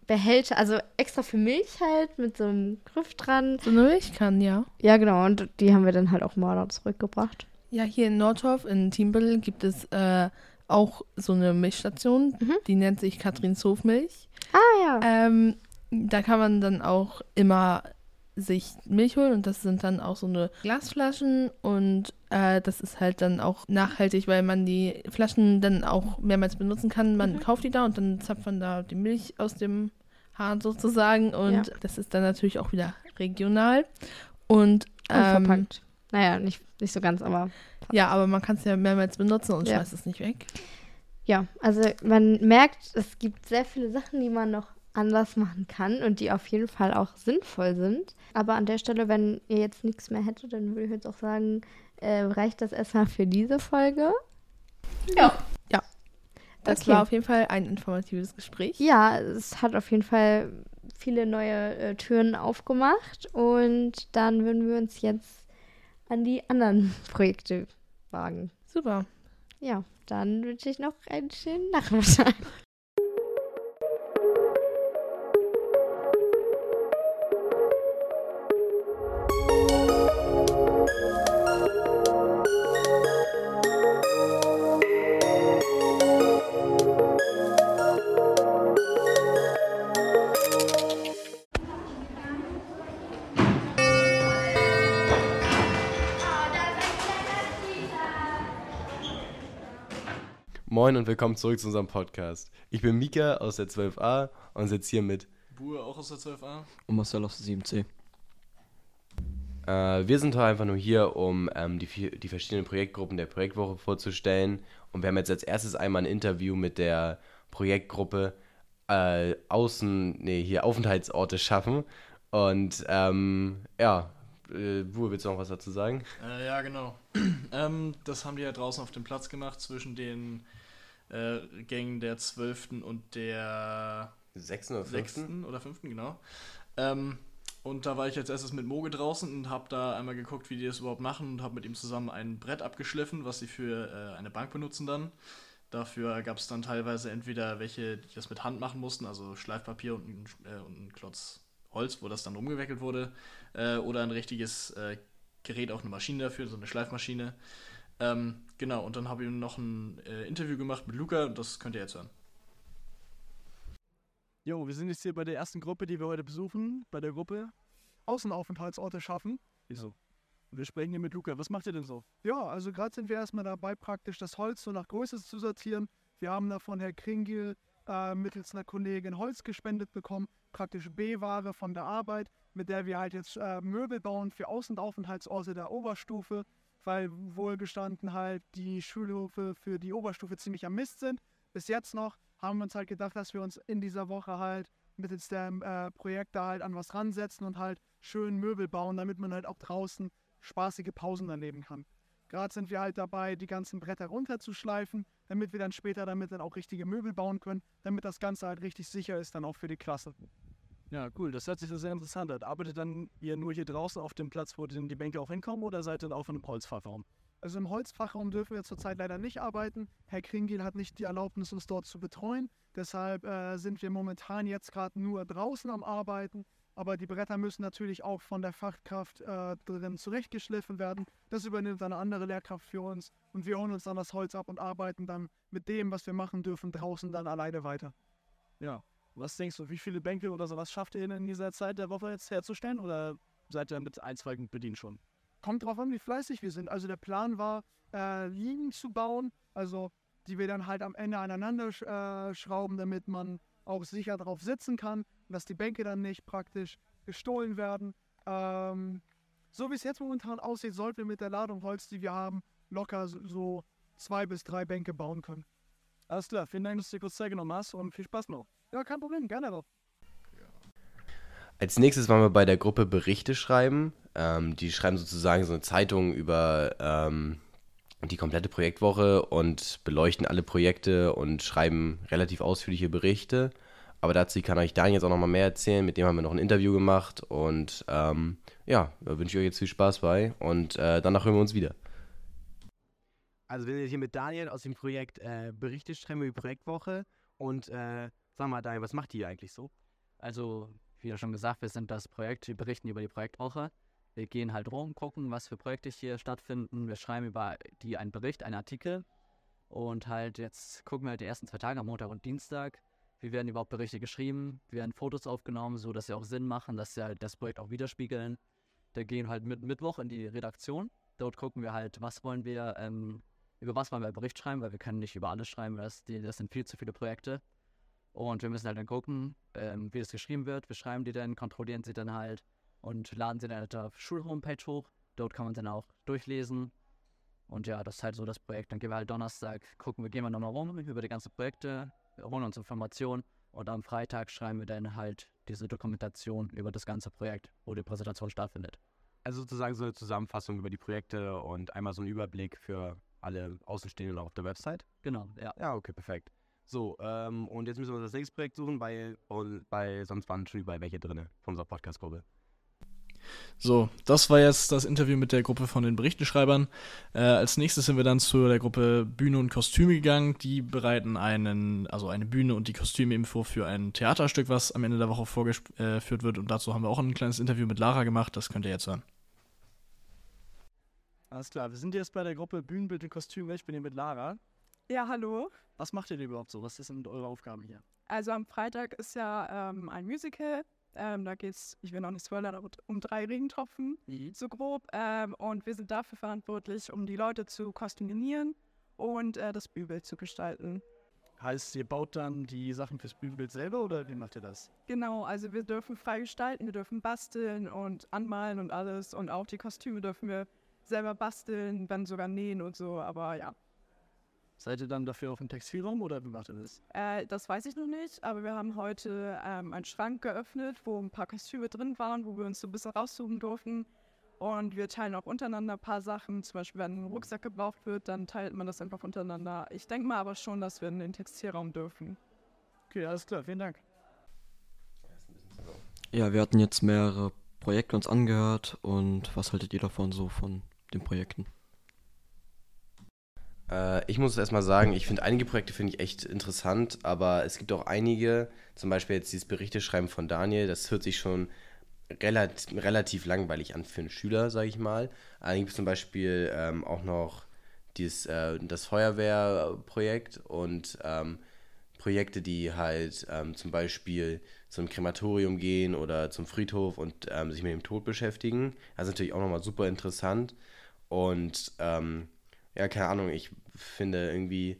Behälter, also extra für Milch halt mit so einem Griff dran. So eine Milchkanne, ja. Ja, genau. Und die haben wir dann halt auch mal da zurückgebracht. Ja, hier in Nordhof, in Teambüttel, gibt es äh, auch so eine Milchstation, die nennt sich Katrins Hofmilch. Ah ja. Ähm, da kann man dann auch immer sich Milch holen und das sind dann auch so eine Glasflaschen und äh, das ist halt dann auch nachhaltig, weil man die Flaschen dann auch mehrmals benutzen kann. Man kauft die da und dann zapft man da die Milch aus dem Hahn sozusagen und Ja. das ist dann natürlich auch wieder regional und ähm, Unverpackt. Naja, nicht, nicht so ganz, aber ja, aber man kann es ja mehrmals benutzen und Ja. schmeißt es nicht weg. ja, also man merkt, es gibt sehr viele Sachen, die man noch anders machen kann und die auf jeden Fall auch sinnvoll sind. Aber an der Stelle, wenn ihr jetzt nichts mehr hättet, dann würde ich jetzt auch sagen, äh, reicht das erstmal für diese Folge. Ja. Ja. Das Okay. war auf jeden Fall ein informatives Gespräch. Ja, es hat auf jeden Fall viele neue äh, Türen aufgemacht und dann würden wir uns jetzt an die anderen Projekte wagen. Super. Ja, dann wünsche ich noch einen schönen Nachmittag. Moin und willkommen zurück zu unserem Podcast. Ich bin Mika aus der 12a und sitze hier mit Bue auch aus der 12a. Und Marcel aus der 7c. Äh, wir sind heute einfach nur hier, um ähm, die, die verschiedenen Projektgruppen der Projektwoche vorzustellen. Und wir haben jetzt als erstes einmal ein Interview mit der Projektgruppe äh, Außen, nee, hier Aufenthaltsorte schaffen. Und ähm, ja, äh, Bue, willst du noch was dazu sagen? Äh, ja, genau. ähm, das haben die ja draußen auf dem Platz gemacht zwischen den äh, Gängen der 12. und der 6. oder 6. oder 5. genau. Ähm, und da war ich als erstes mit Moge draußen und habe da einmal geguckt, wie die das überhaupt machen und habe mit ihm zusammen ein Brett abgeschliffen, was sie für äh, eine Bank benutzen dann. Dafür gab es dann teilweise entweder welche, die das mit Hand machen mussten, also Schleifpapier und ein, äh, und ein Klotz Holz, wo das dann rumgewickelt wurde, äh, oder ein richtiges äh, Gerät, auch eine Maschine dafür, so eine Schleifmaschine. Ähm, genau, und dann habe ich noch ein äh, Interview gemacht mit Luca, das könnt ihr jetzt hören. Jo, wir sind jetzt hier bei der ersten Gruppe, die wir heute besuchen, bei der Gruppe Außenaufenthaltsorte schaffen. Wieso? Wir sprechen hier mit Luca. Was macht ihr denn so? Ja, also gerade sind wir erstmal dabei, praktisch das Holz so nach Größe zu sortieren. Wir haben da von Herr Kringel äh, mittels einer Kollegin Holz gespendet bekommen, praktisch B-Ware von der Arbeit, mit der wir halt jetzt äh, Möbel bauen für Außenaufenthaltsorte der Oberstufe, weil wohlgestanden halt die Schulhöfe für die Oberstufe ziemlich am Mist sind. Bis jetzt noch haben wir uns halt gedacht, dass wir uns in dieser Woche halt mittels der äh, Projekte halt an was ransetzen und halt schön Möbel bauen, damit man halt auch draußen spaßige Pausen erleben kann. Gerade sind wir halt dabei, die ganzen Bretter runterzuschleifen, damit wir dann später damit dann auch richtige Möbel bauen können, damit das Ganze halt richtig sicher ist, dann auch für die Klasse. Ja, cool. Das hört sich so sehr interessant an. Arbeitet dann ihr nur hier draußen auf dem Platz, wo die Bänke auch hinkommen, oder seid ihr dann auch in einem Holzfachraum? Also im Holzfachraum dürfen wir zurzeit leider nicht arbeiten. Herr Kringil hat nicht die Erlaubnis, uns dort zu betreuen. Deshalb äh, sind wir momentan jetzt gerade nur draußen am Arbeiten. Aber die Bretter müssen natürlich auch von der Fachkraft äh, drin zurechtgeschliffen werden. Das übernimmt eine andere Lehrkraft für uns. Und wir holen uns dann das Holz ab und arbeiten dann mit dem, was wir machen dürfen, draußen dann alleine weiter. Ja. Was denkst du, wie viele Bänke oder sowas schafft ihr in dieser Zeit der Woche jetzt herzustellen? Oder seid ihr mit ein, zwei bedient schon? Kommt drauf an, wie fleißig wir sind. Also der Plan war, äh, Liegen zu bauen, also die wir dann halt am Ende aneinander äh, schrauben, damit man auch sicher drauf sitzen kann dass die Bänke dann nicht praktisch gestohlen werden. Ähm, so wie es jetzt momentan aussieht, sollten wir mit der Ladung Holz, die wir haben, locker so zwei bis drei Bänke bauen können. Alles klar, vielen Dank, dass du dir kurz Zeit genommen hast und viel Spaß noch. Ja, kein Problem, gerne doch. Als nächstes wollen wir bei der Gruppe Berichte schreiben. Ähm, die schreiben sozusagen so eine Zeitung über ähm, die komplette Projektwoche und beleuchten alle Projekte und schreiben relativ ausführliche Berichte. Aber dazu kann euch Daniel jetzt auch noch mal mehr erzählen. Mit dem haben wir noch ein Interview gemacht. Und ähm, ja, da wünsche ich euch jetzt viel Spaß bei. Und äh, danach hören wir uns wieder. Also wir sind hier mit Daniel aus dem Projekt äh, Berichte schreiben über die Projektwoche. Und äh, sag mal, Daniel, was macht ihr eigentlich so? Also, wie ja schon gesagt, wir sind das Projekt, wir berichten über die Projektwoche. Wir gehen halt rum, gucken, was für Projekte hier stattfinden. Wir schreiben über die einen Bericht, einen Artikel. Und halt jetzt gucken wir halt die ersten zwei Tage, am Montag und Dienstag. Wie werden überhaupt Berichte geschrieben? Wie werden Fotos aufgenommen, so dass sie auch Sinn machen, dass sie halt das Projekt auch widerspiegeln. Da gehen halt mit Mittwoch in die Redaktion. Dort gucken wir halt, was wollen wir, ähm, über was wollen wir Bericht schreiben, weil wir können nicht über alles schreiben, weil das, das sind viel zu viele Projekte. Und wir müssen halt dann gucken, ähm, wie das geschrieben wird. Wir schreiben die dann, kontrollieren sie dann halt und laden sie dann halt auf Schulhomepage hoch. Dort kann man dann auch durchlesen. Und ja, das ist halt so das Projekt. Dann gehen wir halt Donnerstag, gucken wir, gehen wir nochmal rum über die ganzen Projekte, holen uns Informationen und am Freitag schreiben wir dann halt diese Dokumentation über das ganze Projekt, wo die Präsentation stattfindet. Also sozusagen so eine Zusammenfassung über die Projekte und einmal so ein Überblick für alle Außenstehenden auf der Website? Genau, ja. Ja, okay, perfekt. So, ähm, und jetzt müssen wir das nächste Projekt suchen, weil, weil sonst waren schon überall welche drin von unserer Podcast-Gruppe. So, das war jetzt das Interview mit der Gruppe von den Berichtenschreibern. Äh, als nächstes sind wir dann zu der Gruppe Bühne und Kostüme gegangen. Die bereiten einen, also eine Bühne und die Kostüme eben vor für ein Theaterstück, was am Ende der Woche vorgeführt wird. Und dazu haben wir auch ein kleines Interview mit Lara gemacht. Das könnt ihr jetzt hören. Alles klar, wir sind jetzt bei der Gruppe Bühnenbild und Kostüme. Ich bin hier mit Lara. Ja, hallo. Was macht ihr denn überhaupt so? Was sind eure Aufgaben hier? Also am Freitag ist ja ähm, ein Musical. Ähm, da geht es, ich will noch nicht spoilern, aber um drei Regentropfen, Mhm. so grob. Ähm, und wir sind dafür verantwortlich, um die Leute zu kostümieren und äh, das Bühnenbild zu gestalten. Heißt, ihr baut dann die Sachen fürs Bühnenbild selber oder wie macht ihr das? Genau, also wir dürfen frei gestalten, wir dürfen basteln und anmalen und alles und auch die Kostüme dürfen wir selber basteln, dann sogar nähen und so, aber ja. Seid ihr dann dafür auf dem Textilraum oder wie macht ihr das? Äh, das weiß ich noch nicht, aber wir haben heute ähm, einen Schrank geöffnet, wo ein paar Kostüme drin waren, wo wir uns so ein bisschen raussuchen durften. Und wir teilen auch untereinander ein paar Sachen. Zum Beispiel, wenn ein Rucksack gebraucht wird, dann teilt man das einfach untereinander. Ich denke mal aber schon, dass wir in den Textilraum dürfen. Okay, alles klar, vielen Dank. Ja, wir hatten jetzt mehrere Projekte uns angehört und was haltet ihr davon so von den Projekten? Äh, ich muss erstmal sagen, ich finde einige Projekte finde ich echt interessant, aber es gibt auch einige, zum Beispiel jetzt dieses Berichteschreiben von Daniel, das hört sich schon relativ, relativ langweilig an für einen Schüler, sage ich mal. Dann gibt es zum Beispiel ähm, auch noch dieses, äh, das Feuerwehrprojekt und ähm, Projekte, die halt ähm, zum Beispiel zum Krematorium gehen oder zum Friedhof und ähm, sich mit dem Tod beschäftigen. Das ist natürlich auch nochmal super interessant. Und ähm, ja, keine Ahnung, ich finde irgendwie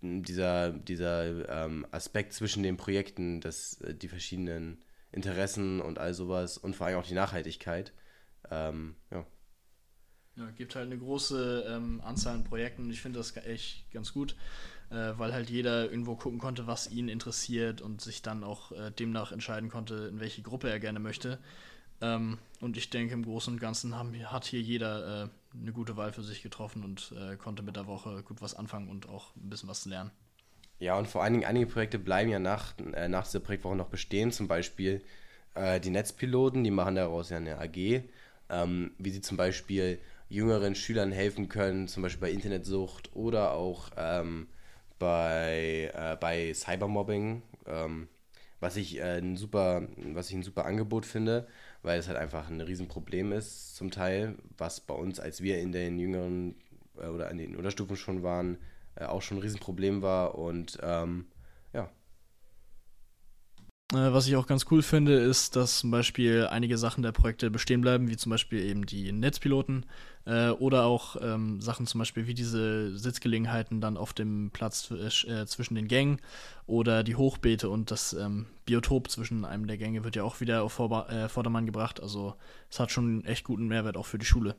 dieser, dieser ähm, Aspekt zwischen den Projekten, dass äh, die verschiedenen Interessen und all sowas und vor allem auch die Nachhaltigkeit, ähm, ja. Ja, gibt halt eine große ähm, Anzahl an Projekten und ich finde das echt ganz gut, äh, weil halt jeder irgendwo gucken konnte, was ihn interessiert und sich dann auch äh, demnach entscheiden konnte, in welche Gruppe er gerne möchte. Ähm, und ich denke, im Großen und Ganzen haben, hat hier jeder äh, eine gute Wahl für sich getroffen und äh, konnte mit der Woche gut was anfangen und auch ein bisschen was lernen. Ja, und vor allen Dingen einige Projekte bleiben ja nach, äh, nach dieser Projektwoche noch bestehen. Zum Beispiel äh, die Netzpiloten, die machen daraus ja eine AG, ähm, wie sie zum Beispiel jüngeren Schülern helfen können, zum Beispiel bei Internetsucht oder auch ähm, bei, äh, bei Cybermobbing, ähm, was, ich, äh, ein super, was ich ein super Angebot finde, weil es halt einfach ein Riesenproblem ist zum Teil, was bei uns, als wir in den jüngeren äh, oder in den Unterstufen schon waren, äh, auch schon ein Riesenproblem war und ähm, ja. Äh, was ich auch ganz cool finde, ist, dass zum Beispiel einige Sachen der Projekte bestehen bleiben, wie zum Beispiel eben die Netzpiloten äh, oder auch ähm, Sachen zum Beispiel wie diese Sitzgelegenheiten dann auf dem Platz äh, zwischen den Gängen oder die Hochbeete und das ähm, Biotop zwischen einem der Gänge wird ja auch wieder auf Vorba äh, Vordermann gebracht. Also es hat schon einen echt guten Mehrwert auch für die Schule.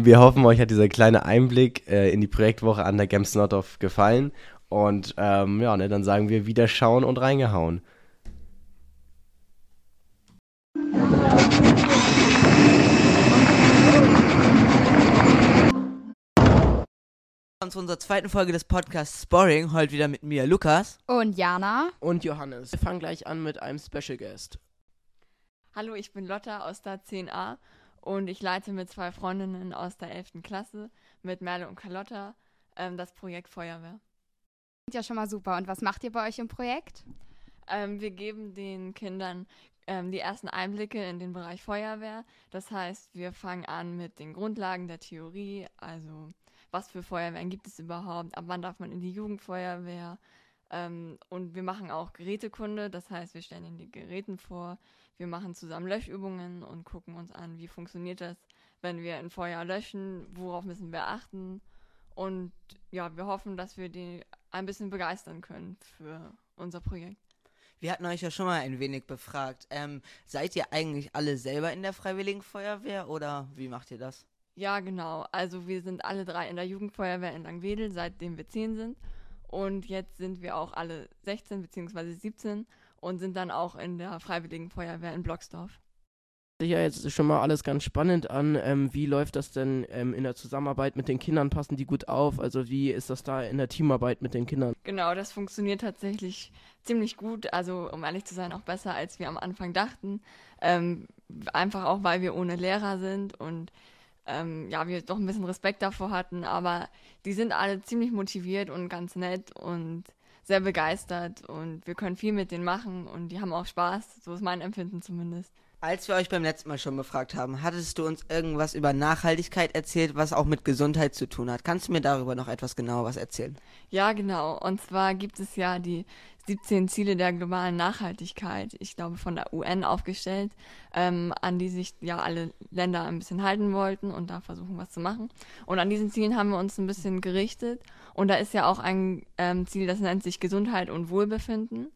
Wir hoffen, euch hat dieser kleine Einblick äh, in die Projektwoche an der Games Nordorf gefallen. Und ähm, ja, ne, dann sagen wir wieder schauen und reingehauen. Zu unserer zweiten Folge des Podcasts Sporing. Heute wieder mit mir, Lukas. Und Jana. Und Johannes. Wir fangen gleich an mit einem Special Guest. Hallo, ich bin Lotta aus der 10a und ich leite mit zwei Freundinnen aus der 11. Klasse, mit Merle und Carlotta, ähm, das Projekt Feuerwehr. Ja, schon mal super. Und was macht ihr bei euch im Projekt? Ähm, wir geben den Kindern ähm, die ersten Einblicke in den Bereich Feuerwehr. Das heißt, wir fangen an mit den Grundlagen der Theorie, also was für Feuerwehren gibt es überhaupt, ab wann darf man in die Jugendfeuerwehr. Ähm, und wir machen auch Gerätekunde, das heißt, wir stellen ihnen die Geräten vor, wir machen zusammen Löschübungen und gucken uns an, wie funktioniert das, wenn wir ein Feuer löschen, worauf müssen wir achten. Und ja, wir hoffen, dass wir die ein bisschen begeistern können für unser Projekt. Wir hatten euch ja schon mal ein wenig befragt. Ähm, seid ihr eigentlich alle selber in der Freiwilligen Feuerwehr oder wie macht ihr das? Ja, genau. Also wir sind alle drei in der Jugendfeuerwehr in Langwedel, seitdem wir zehn sind. Und jetzt sind wir auch alle 16 bzw. 17 und sind dann auch in der Freiwilligen Feuerwehr in Blocksdorf. Sich ja jetzt schon mal alles ganz spannend an. Ähm, wie läuft das denn ähm, in der Zusammenarbeit mit den Kindern? Passen die gut auf? Also wie ist das da in der Teamarbeit mit den Kindern? Genau, das funktioniert tatsächlich ziemlich gut. Also um ehrlich zu sein, auch besser, als wir am Anfang dachten. Ähm, einfach auch, weil wir ohne Lehrer sind und ähm, ja, wir doch ein bisschen Respekt davor hatten, aber die sind alle ziemlich motiviert und ganz nett und sehr begeistert und wir können viel mit denen machen und die haben auch Spaß, so ist mein Empfinden zumindest. Als wir euch beim letzten Mal schon befragt haben, hattest du uns irgendwas über Nachhaltigkeit erzählt, was auch mit Gesundheit zu tun hat. Kannst du mir darüber noch etwas genauer was erzählen? Ja, genau. Und zwar gibt es ja die 17 Ziele der globalen Nachhaltigkeit, ich glaube von der UN aufgestellt, ähm, an die sich ja alle Länder ein bisschen halten wollten und da versuchen, was zu machen. Und an diesen Zielen haben wir uns ein bisschen gerichtet. Und da ist ja auch ein ähm, Ziel, das nennt sich Gesundheit und Wohlbefinden.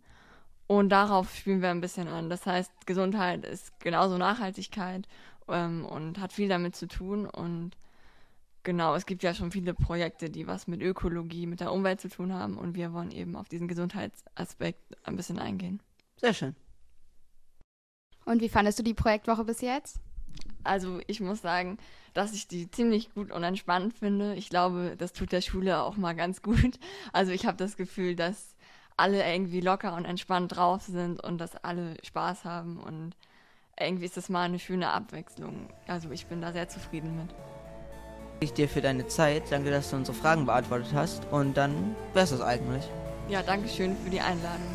Und darauf spielen wir ein bisschen an. Das heißt, Gesundheit ist genauso Nachhaltigkeit ähm, und hat viel damit zu tun. Und genau, es gibt ja schon viele Projekte, die was mit Ökologie, mit der Umwelt zu tun haben. Und wir wollen eben auf diesen Gesundheitsaspekt ein bisschen eingehen. Sehr schön. Und wie fandest du die Projektwoche bis jetzt? Also ich muss sagen, dass ich die ziemlich gut und entspannt finde. Ich glaube, das tut der Schule auch mal ganz gut. Also ich habe das Gefühl, dass alle irgendwie locker und entspannt drauf sind und dass alle Spaß haben und irgendwie ist das mal eine schöne Abwechslung. Also ich bin da sehr zufrieden mit. Ich dir für deine Zeit. Danke, dass du unsere Fragen beantwortet hast. Und dann wär's das eigentlich. Ja, danke schön für die Einladung.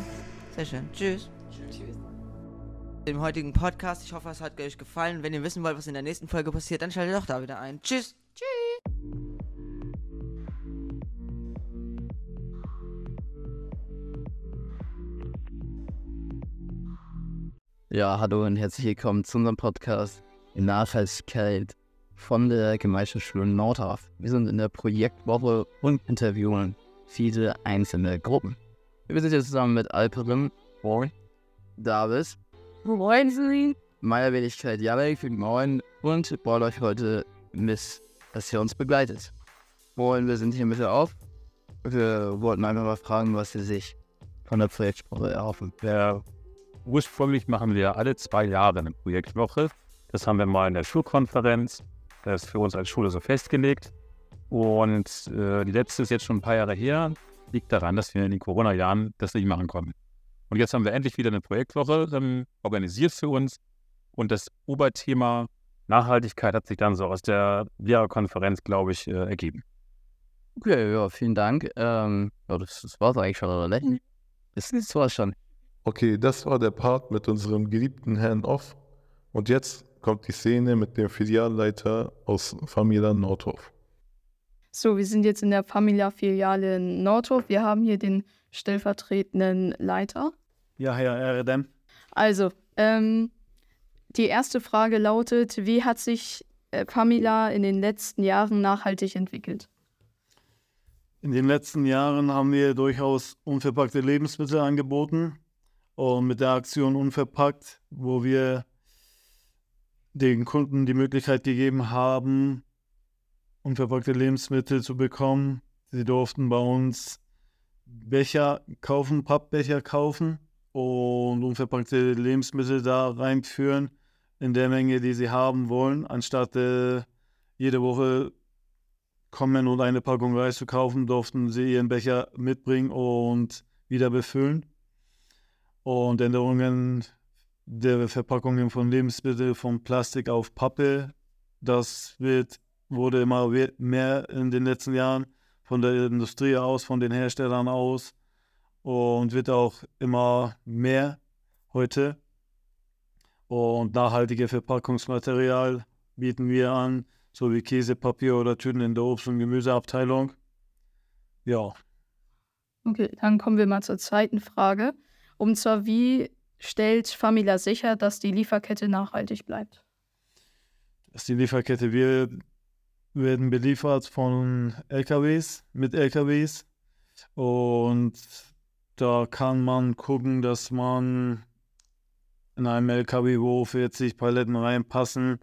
Sehr schön. Tschüss. Tschüss. Dem heutigen Podcast. Ich hoffe, es hat euch gefallen. Wenn ihr wissen wollt, was in der nächsten Folge passiert, dann schaltet doch da wieder ein. Tschüss. Tschüss. Ja, hallo und herzlich willkommen zu unserem Podcast in Nachhaltigkeit von der Gemeinschaftsschule Nordhaff. Wir sind in der Projektwoche und interviewen viele einzelne Gruppen. Wir sind jetzt zusammen mit Alperin, Moin, David, Moin, meiner Wenigkeit Jarek, Moin und wollen euch heute mit, dass ihr uns begleitet. Moin, wir sind hier mit auf. Wir wollten einfach mal fragen, was sie sich von der Projektwoche erhoffen. Ja, ursprünglich machen wir alle zwei Jahre eine Projektwoche. Das haben wir mal in der Schulkonferenz. Das ist für uns als Schule so festgelegt. Und äh, die letzte ist jetzt schon ein paar Jahre her. Liegt daran, dass wir in den Corona-Jahren das nicht machen konnten. Und jetzt haben wir endlich wieder eine Projektwoche ähm, organisiert für uns. Und das Oberthema Nachhaltigkeit hat sich dann so aus der Lehrerkonferenz, glaube ich, äh, ergeben. Okay, ja, vielen Dank. Ähm, ja, das, das war es eigentlich schon, oder nicht? Das, das war schon. Okay, das war der Part mit unserem geliebten Herrn Off. Und jetzt kommt die Szene mit dem Filialleiter aus Familia Nordhof. So, wir sind jetzt in der Familia-Filiale in Nordhof. Wir haben hier den stellvertretenden Leiter. Ja, Herr Erdem. Also, ähm, die erste Frage lautet, wie hat sich äh, Familia in den letzten Jahren nachhaltig entwickelt? In den letzten Jahren haben wir durchaus unverpackte Lebensmittel angeboten. Und mit der Aktion Unverpackt, wo wir den Kunden die Möglichkeit gegeben haben, unverpackte Lebensmittel zu bekommen. Sie durften bei uns Becher kaufen, Pappbecher kaufen und unverpackte Lebensmittel da reinführen in der Menge, die sie haben wollen, anstatt äh, jede Woche kommen und eine Packung Reis zu kaufen, durften sie ihren Becher mitbringen und wieder befüllen. Und Änderungen der Verpackungen von Lebensmitteln von Plastik auf Pappe, das wird, wurde immer mehr in den letzten Jahren von der Industrie aus, von den Herstellern aus und wird auch immer mehr heute. Und nachhaltige Verpackungsmaterial bieten wir an, so wie Käse, Papier oder Tüten in der Obst- und Gemüseabteilung. Ja. Okay, dann kommen wir mal zur zweiten Frage. Und zwar, wie stellt Famila sicher, dass die Lieferkette nachhaltig bleibt? Dass die Lieferkette, wir werden beliefert von LKWs, mit LKWs. Und da kann man gucken, dass man in einem LKW, wo 40 Paletten reinpassen,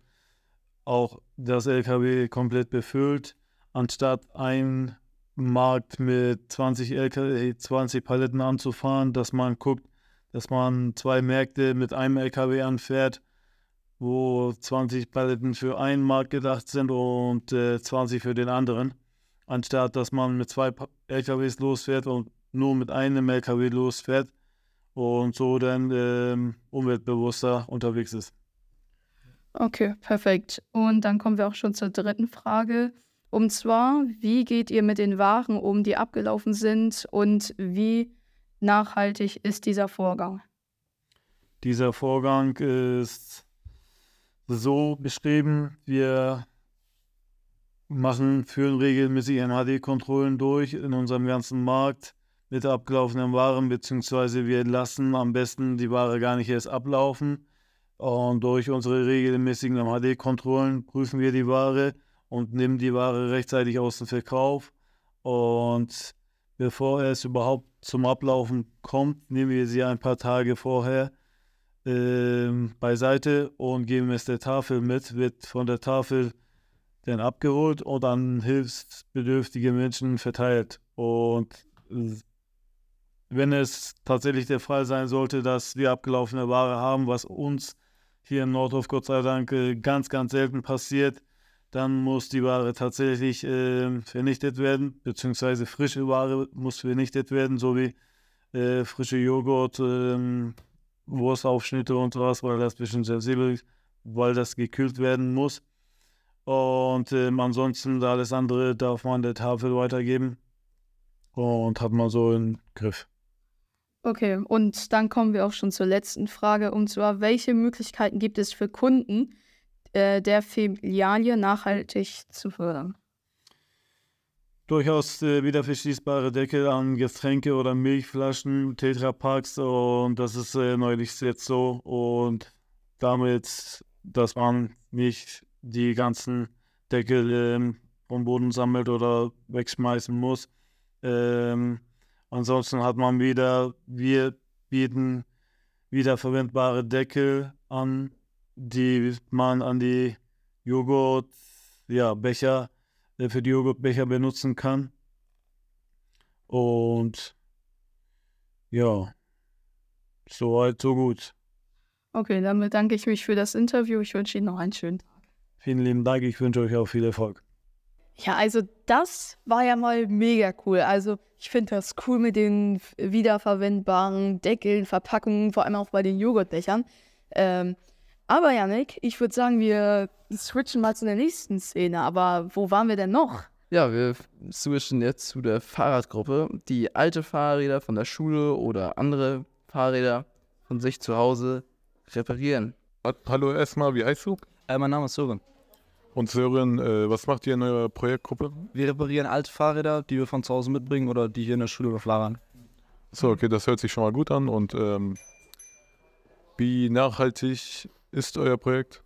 auch das LKW komplett befüllt, anstatt ein Markt mit 20 LKW, 20 Paletten anzufahren, dass man guckt, dass man zwei Märkte mit einem LKW anfährt, wo 20 Paletten für einen Markt gedacht sind und äh, 20 für den anderen, anstatt dass man mit zwei LKWs losfährt und nur mit einem LKW losfährt und so dann ähm, umweltbewusster unterwegs ist. Okay, perfekt. Und dann kommen wir auch schon zur dritten Frage. Und zwar, wie geht ihr mit den Waren um, die abgelaufen sind und wie nachhaltig ist dieser Vorgang? Dieser Vorgang ist so beschrieben, wir machen, führen regelmäßig NHD-Kontrollen durch in unserem ganzen Markt mit abgelaufenen Waren, beziehungsweise wir lassen am besten die Ware gar nicht erst ablaufen. Und durch unsere regelmäßigen MHD-Kontrollen prüfen wir die Ware und nehmen die Ware rechtzeitig aus dem Verkauf. Und bevor es überhaupt zum Ablaufen kommt, nehmen wir sie ein paar Tage vorher ähm, beiseite und geben es der Tafel mit, wird von der Tafel dann abgeholt und an hilfsbedürftige Menschen verteilt. Und äh, wenn es tatsächlich der Fall sein sollte, dass wir abgelaufene Ware haben, was uns hier in Nordhof Gott sei Dank äh, ganz, ganz selten passiert, dann muss die Ware tatsächlich äh, vernichtet werden, beziehungsweise frische Ware muss vernichtet werden, so wie äh, frische Joghurt, äh, Wurstaufschnitte und sowas, weil das ein bisschen sensibel ist, weil das gekühlt werden muss. Und ähm, ansonsten alles andere darf man der Tafel weitergeben und hat man so im Griff. Okay, und dann kommen wir auch schon zur letzten Frage, und zwar, welche Möglichkeiten gibt es für Kunden, äh, der Filiale nachhaltig zu fördern? Durchaus äh, wieder verschließbare Deckel an Getränke oder Milchflaschen, Tetrapacks und das ist äh, neulich jetzt so und damit, dass man nicht die ganzen Deckel ähm, vom Boden sammelt oder wegschmeißen muss. Ähm, ansonsten hat man wieder, wir bieten wiederverwendbare Deckel an, die man an die Joghurt, ja, Becher, äh, für die Joghurtbecher benutzen kann. Und ja, soweit, so gut. Okay, dann bedanke ich mich für das Interview. Ich wünsche Ihnen noch einen schönen Tag. Vielen lieben Dank, ich wünsche euch auch viel Erfolg. Ja, also das war ja mal mega cool. Also ich finde das cool mit den wiederverwendbaren Deckeln, Verpackungen, vor allem auch bei den Joghurtbechern. Ähm, aber Janik, ich würde sagen, wir switchen mal zu der nächsten Szene. Aber wo waren wir denn noch? Ja, wir switchen jetzt zu der Fahrradgruppe, die alte Fahrräder von der Schule oder andere Fahrräder von sich zu Hause reparieren. Hallo erstmal, wie heißt du? Äh, mein Name ist Sören. Und Sören, äh, was macht ihr in eurer Projektgruppe? Wir reparieren alte Fahrräder, die wir von zu Hause mitbringen oder die hier in der Schule überflagern. So, okay, das hört sich schon mal gut an. Und ähm, wie nachhaltig ist euer Projekt?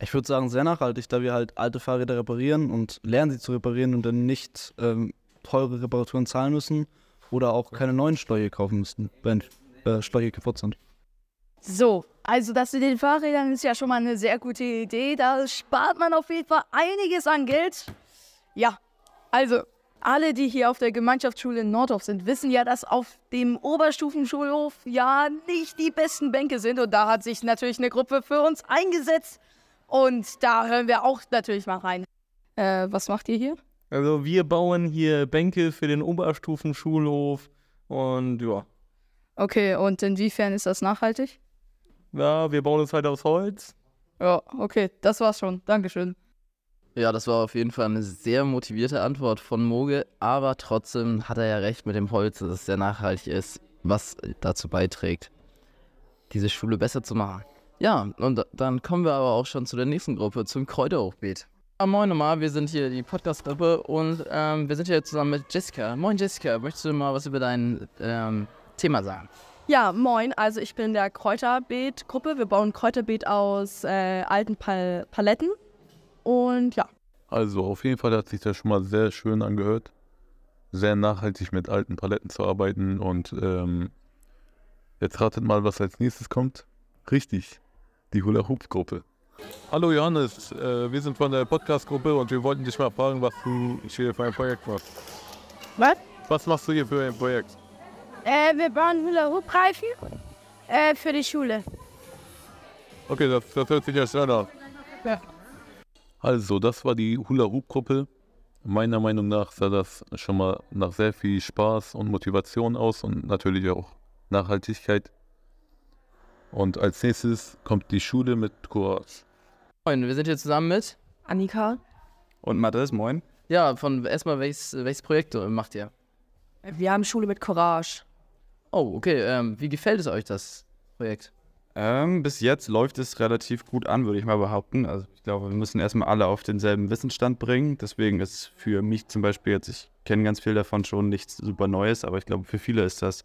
Ich würde sagen, sehr nachhaltig, da wir halt alte Fahrräder reparieren und lernen sie zu reparieren und dann nicht ähm, teure Reparaturen zahlen müssen oder auch keine neuen Steuer kaufen müssten, wenn äh, Steuer kaputt sind. So, also das mit den Fahrrädern ist ja schon mal eine sehr gute Idee. Da spart man auf jeden Fall einiges an Geld. Ja, also alle, die hier auf der Gemeinschaftsschule in Nordhof sind, wissen ja, dass auf dem Oberstufenschulhof ja nicht die besten Bänke sind. Und da hat sich natürlich eine Gruppe für uns eingesetzt. Und da hören wir auch natürlich mal rein. Äh, was macht ihr hier? Also wir bauen hier Bänke für den Oberstufenschulhof und ja. Okay, und inwiefern ist das nachhaltig? Ja, wir bauen es halt aus Holz. Ja, okay, das war's schon. Dankeschön. Ja, das war auf jeden Fall eine sehr motivierte Antwort von Moge, aber trotzdem hat er ja recht mit dem Holz, dass es sehr nachhaltig ist, was dazu beiträgt, diese Schule besser zu machen. Ja, und dann kommen wir aber auch schon zu der nächsten Gruppe, zum Kräuterhochbeet. Ja, moin nochmal, wir sind hier die Podcast-Gruppe und ähm, wir sind hier zusammen mit Jessica. Moin Jessica, möchtest du mal was über dein ähm, Thema sagen? Ja, moin. Also ich bin in der Kräuterbeet-Gruppe. Wir bauen Kräuterbeet aus äh, alten Pal Paletten. Und ja. Also auf jeden Fall hat sich das schon mal sehr schön angehört. Sehr nachhaltig mit alten Paletten zu arbeiten. Und ähm, jetzt ratet mal, was als nächstes kommt. Richtig, die Hula Hoop Gruppe. Hallo Johannes, äh, wir sind von der Podcast-Gruppe und wir wollten dich mal fragen, was du hier für ein Projekt machst. Was? Was machst du hier für ein Projekt? Äh, wir bauen Hula-Hoop-Reifen äh, für die Schule. Okay, das, das hört sich ja schnell an. Ja. Also, das war die Hula-Hoop-Gruppe. Meiner Meinung nach sah das schon mal nach sehr viel Spaß und Motivation aus und natürlich auch Nachhaltigkeit. Und als nächstes kommt die Schule mit Courage. Moin, wir sind hier zusammen mit Annika und Mathis, moin. Ja, von erstmal welches, welches Projekt macht ihr? Wir haben Schule mit Courage. Oh, okay. Ähm, wie gefällt es euch das Projekt? Ähm, bis jetzt läuft es relativ gut an, würde ich mal behaupten. Also ich glaube, wir müssen erstmal alle auf denselben Wissensstand bringen. Deswegen ist für mich zum Beispiel jetzt, ich kenne ganz viel davon schon, nichts super Neues, aber ich glaube, für viele ist das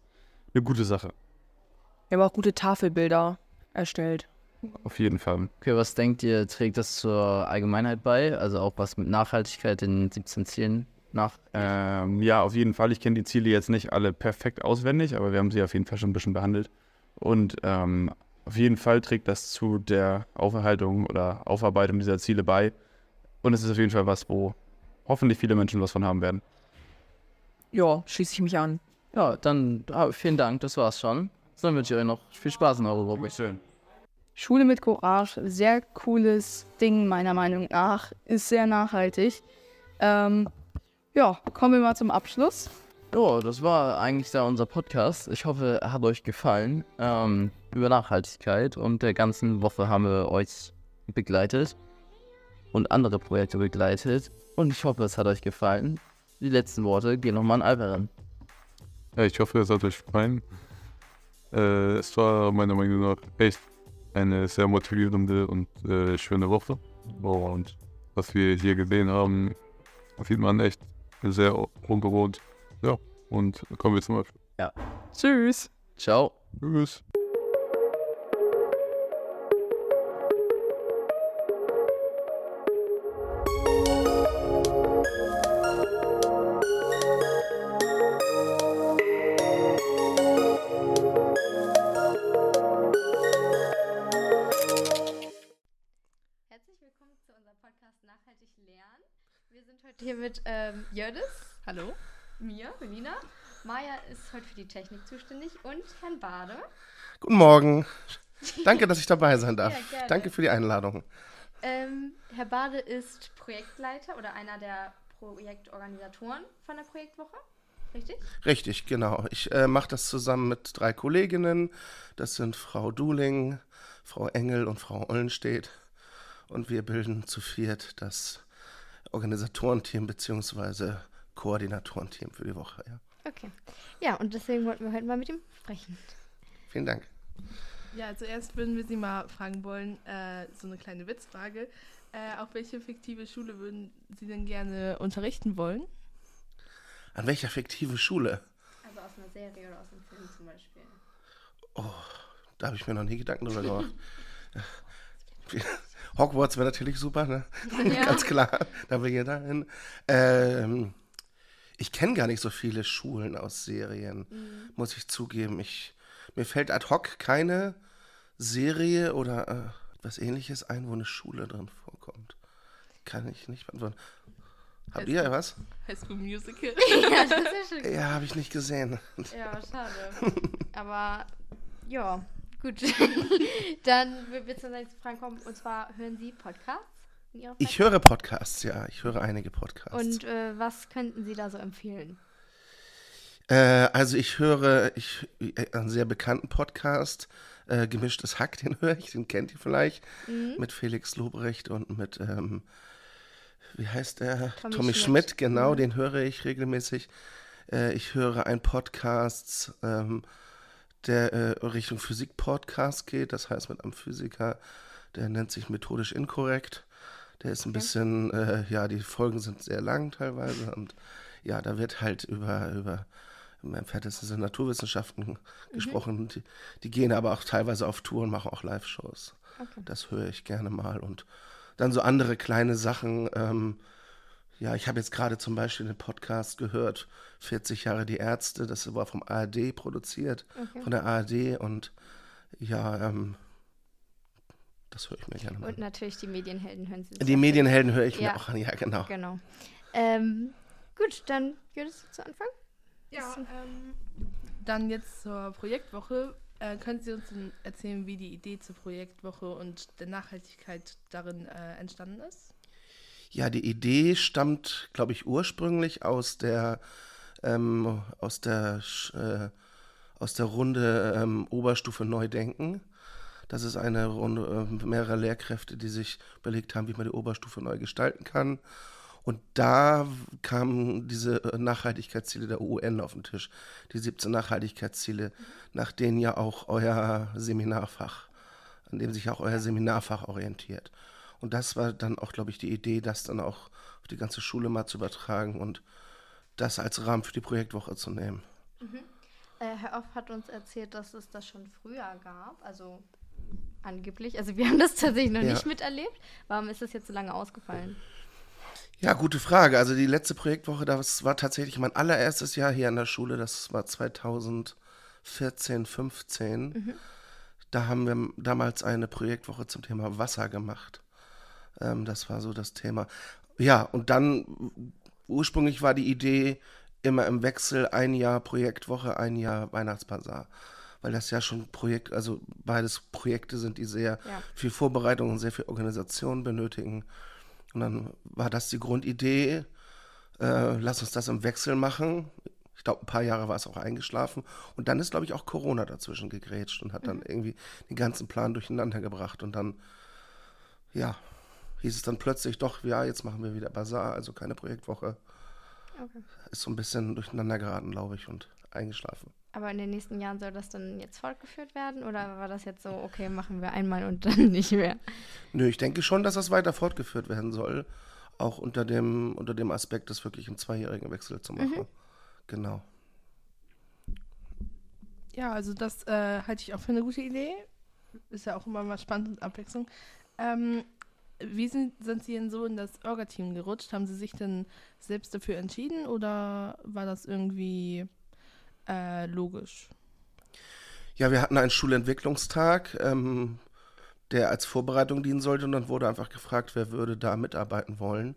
eine gute Sache. Wir haben auch gute Tafelbilder erstellt. Auf jeden Fall. Okay, was denkt ihr, trägt das zur Allgemeinheit bei? Also auch was mit Nachhaltigkeit in 17 Zielen nach? Ähm, ja, auf jeden Fall. Ich kenne die Ziele jetzt nicht alle perfekt auswendig, aber wir haben sie auf jeden Fall schon ein bisschen behandelt. Und ähm, auf jeden Fall trägt das zu der Auferhaltung oder Aufarbeitung dieser Ziele bei. Und es ist auf jeden Fall was, wo hoffentlich viele Menschen was von haben werden. Ja, schließe ich mich an. Ja, dann ah, vielen Dank, das war's schon. Dann wünsche ich euch noch viel Spaß in eurer Gruppe. Schön. Schule mit Courage, sehr cooles Ding meiner Meinung nach, ist sehr nachhaltig. Ähm, ja, kommen wir mal zum Abschluss. Ja, das war eigentlich da unser Podcast. Ich hoffe, er hat euch gefallen ähm, über Nachhaltigkeit und der ganzen Woche haben wir euch begleitet und andere Projekte begleitet und ich hoffe, es hat euch gefallen. Die letzten Worte gehen nochmal an Alperin. Ja, ich hoffe, es hat euch gefallen. Äh, es war meiner Meinung nach echt eine sehr motivierende und äh, schöne Woche. Und was wir hier gesehen haben, sieht man echt sehr unbewohnt. Ja, und kommen wir zum Beispiel. Ja. Tschüss. Ciao. Tschüss. Herzlich willkommen zu unserem Podcast Nachhaltig Lernen. Wir sind heute hier mit ähm, Jördis. Hallo. Mir, Melina. Maja ist heute für die Technik zuständig und Herrn Bade. Guten Morgen. Danke, dass ich dabei sein darf. Ja. Danke für die Einladung. Ähm, Herr Bade ist Projektleiter oder einer der Projektorganisatoren von der Projektwoche. Richtig? Richtig, genau. Ich äh, mache das zusammen mit drei Kolleginnen. Das sind Frau Duling, Frau Engel und Frau Ollenstedt. Und wir bilden zu viert das Organisatorenteam bzw. Koordinatorenteam für die Woche. Ja. Okay. Ja, und deswegen wollten wir heute mal mit ihm sprechen. Vielen Dank. Ja, zuerst würden wir Sie mal fragen wollen, äh, so eine kleine Witzfrage. Äh, auf welche fiktive Schule würden Sie denn gerne unterrichten wollen? An welcher fiktiven Schule? Also aus einer Serie oder aus einem Film zum Beispiel. Oh, da habe ich mir noch nie Gedanken drüber gemacht. Hogwarts wäre natürlich super, ne? Ja. Ganz klar, da will jeder hin. Ähm, ich kenne gar nicht so viele Schulen aus Serien, Mhm. muss ich zugeben. Ich, mir fällt ad hoc keine Serie oder äh, was ähnliches ein, wo eine Schule drin vorkommt. Kann ich nicht beantworten. Habt ihr was? High School Musical. ja, das ist ja schon Ja, habe ich nicht gesehen. Ja, schade. Aber ja, gut. Dann wird wir zur nächsten Frage kommen. Und zwar hören Sie Podcasts? Ich höre Podcasts, ja. Ich höre einige Podcasts. Und äh, was könnten Sie da so empfehlen? Äh, also ich höre ich, äh, einen sehr bekannten Podcast, äh, Gemischtes Hack, den höre ich, den kennt ihr vielleicht, Mhm. mit Felix Lobrecht und mit, ähm, wie heißt er? Tommy Tommy, Schmidt. Schmidt, genau, Mhm. den höre ich regelmäßig. Äh, ich höre einen Podcast, ähm, der äh, Richtung Physik-Podcast geht, das heißt mit einem Physiker, der nennt sich methodisch inkorrekt. Der ist ein bisschen, äh, ja, die Folgen sind sehr lang teilweise und ja, da wird halt über, über im entferntesten Sinne Naturwissenschaften gesprochen. Die, die gehen aber auch teilweise auf Tour und machen auch Live-Shows. Okay. Das höre ich gerne mal. Und dann so andere kleine Sachen. Ähm, ja, ich habe jetzt gerade zum Beispiel den Podcast gehört, 40 Jahre die Ärzte, das war vom ARD produziert, Okay. von der ARD und ja, ähm, das höre ich mir gerne mal. Und natürlich die Medienhelden hören Sie. sich Die Medienhelden höre ich mir Ja. auch an, ja, genau. Genau. Ähm, gut, dann Judith zu Anfang. Ja, ähm, dann jetzt zur Projektwoche. Äh, können Sie uns erzählen, wie die Idee zur Projektwoche und der Nachhaltigkeit darin äh, entstanden ist? Ja, die Idee stammt, glaube ich, ursprünglich aus der, ähm, aus der, äh, aus der Runde ähm, Oberstufe Neudenken. Das ist eine Runde äh, mehrerer Lehrkräfte, die sich überlegt haben, wie man die Oberstufe neu gestalten kann. Und da kamen diese äh, Nachhaltigkeitsziele der UN auf den Tisch. Die 17 Nachhaltigkeitsziele, nach denen ja auch euer Seminarfach an dem sich auch euer Seminarfach orientiert. Und das war dann auch, glaube ich, die Idee, das dann auch auf die ganze Schule mal zu übertragen und das als Rahmen für die Projektwoche zu nehmen. Mhm. Äh, Herr Off hat uns erzählt, dass es das schon früher gab, also angeblich. Also wir haben das tatsächlich noch Ja. nicht miterlebt. Warum ist das jetzt so lange ausgefallen? Ja, gute Frage. Also die letzte Projektwoche, das war tatsächlich mein allererstes Jahr hier an der Schule. Das war 2014, 15. Mhm. Da haben wir damals eine Projektwoche zum Thema Wasser gemacht. Ähm, das war so das Thema. Ja, und dann ursprünglich war die Idee immer im Wechsel ein Jahr Projektwoche, ein Jahr Weihnachtsbazar. Weil das ja schon Projekt, also beides Projekte sind, die sehr Ja. viel Vorbereitung und sehr viel Organisation benötigen. Und dann war das die Grundidee, äh, lass uns das im Wechsel machen. Ich glaube, ein paar Jahre war es auch eingeschlafen. Und dann ist, glaube ich, auch Corona dazwischen gegrätscht und hat dann irgendwie den ganzen Plan durcheinander gebracht. Und dann, ja, hieß es dann plötzlich doch, ja, jetzt machen wir wieder Bazar, also keine Projektwoche. Okay. Ist so ein bisschen durcheinander geraten, glaube ich, und eingeschlafen. Aber in den nächsten Jahren soll das dann jetzt fortgeführt werden? Oder war das jetzt so, okay, machen wir einmal und dann nicht mehr? Nö, ich denke schon, dass das weiter fortgeführt werden soll. Auch unter dem, unter dem Aspekt, das wirklich im zweijährigen Wechsel zu machen. Mhm. Genau. Ja, also das äh, halte ich auch für eine gute Idee. Ist ja auch immer mal spannend und Abwechslung. Ähm, wie sind, sind Sie denn so in das Orga-Team gerutscht? Haben Sie sich denn selbst dafür entschieden oder war das irgendwie äh, logisch? Ja, wir hatten einen Schulentwicklungstag, ähm, der als Vorbereitung dienen sollte und dann wurde einfach gefragt, wer würde da mitarbeiten wollen.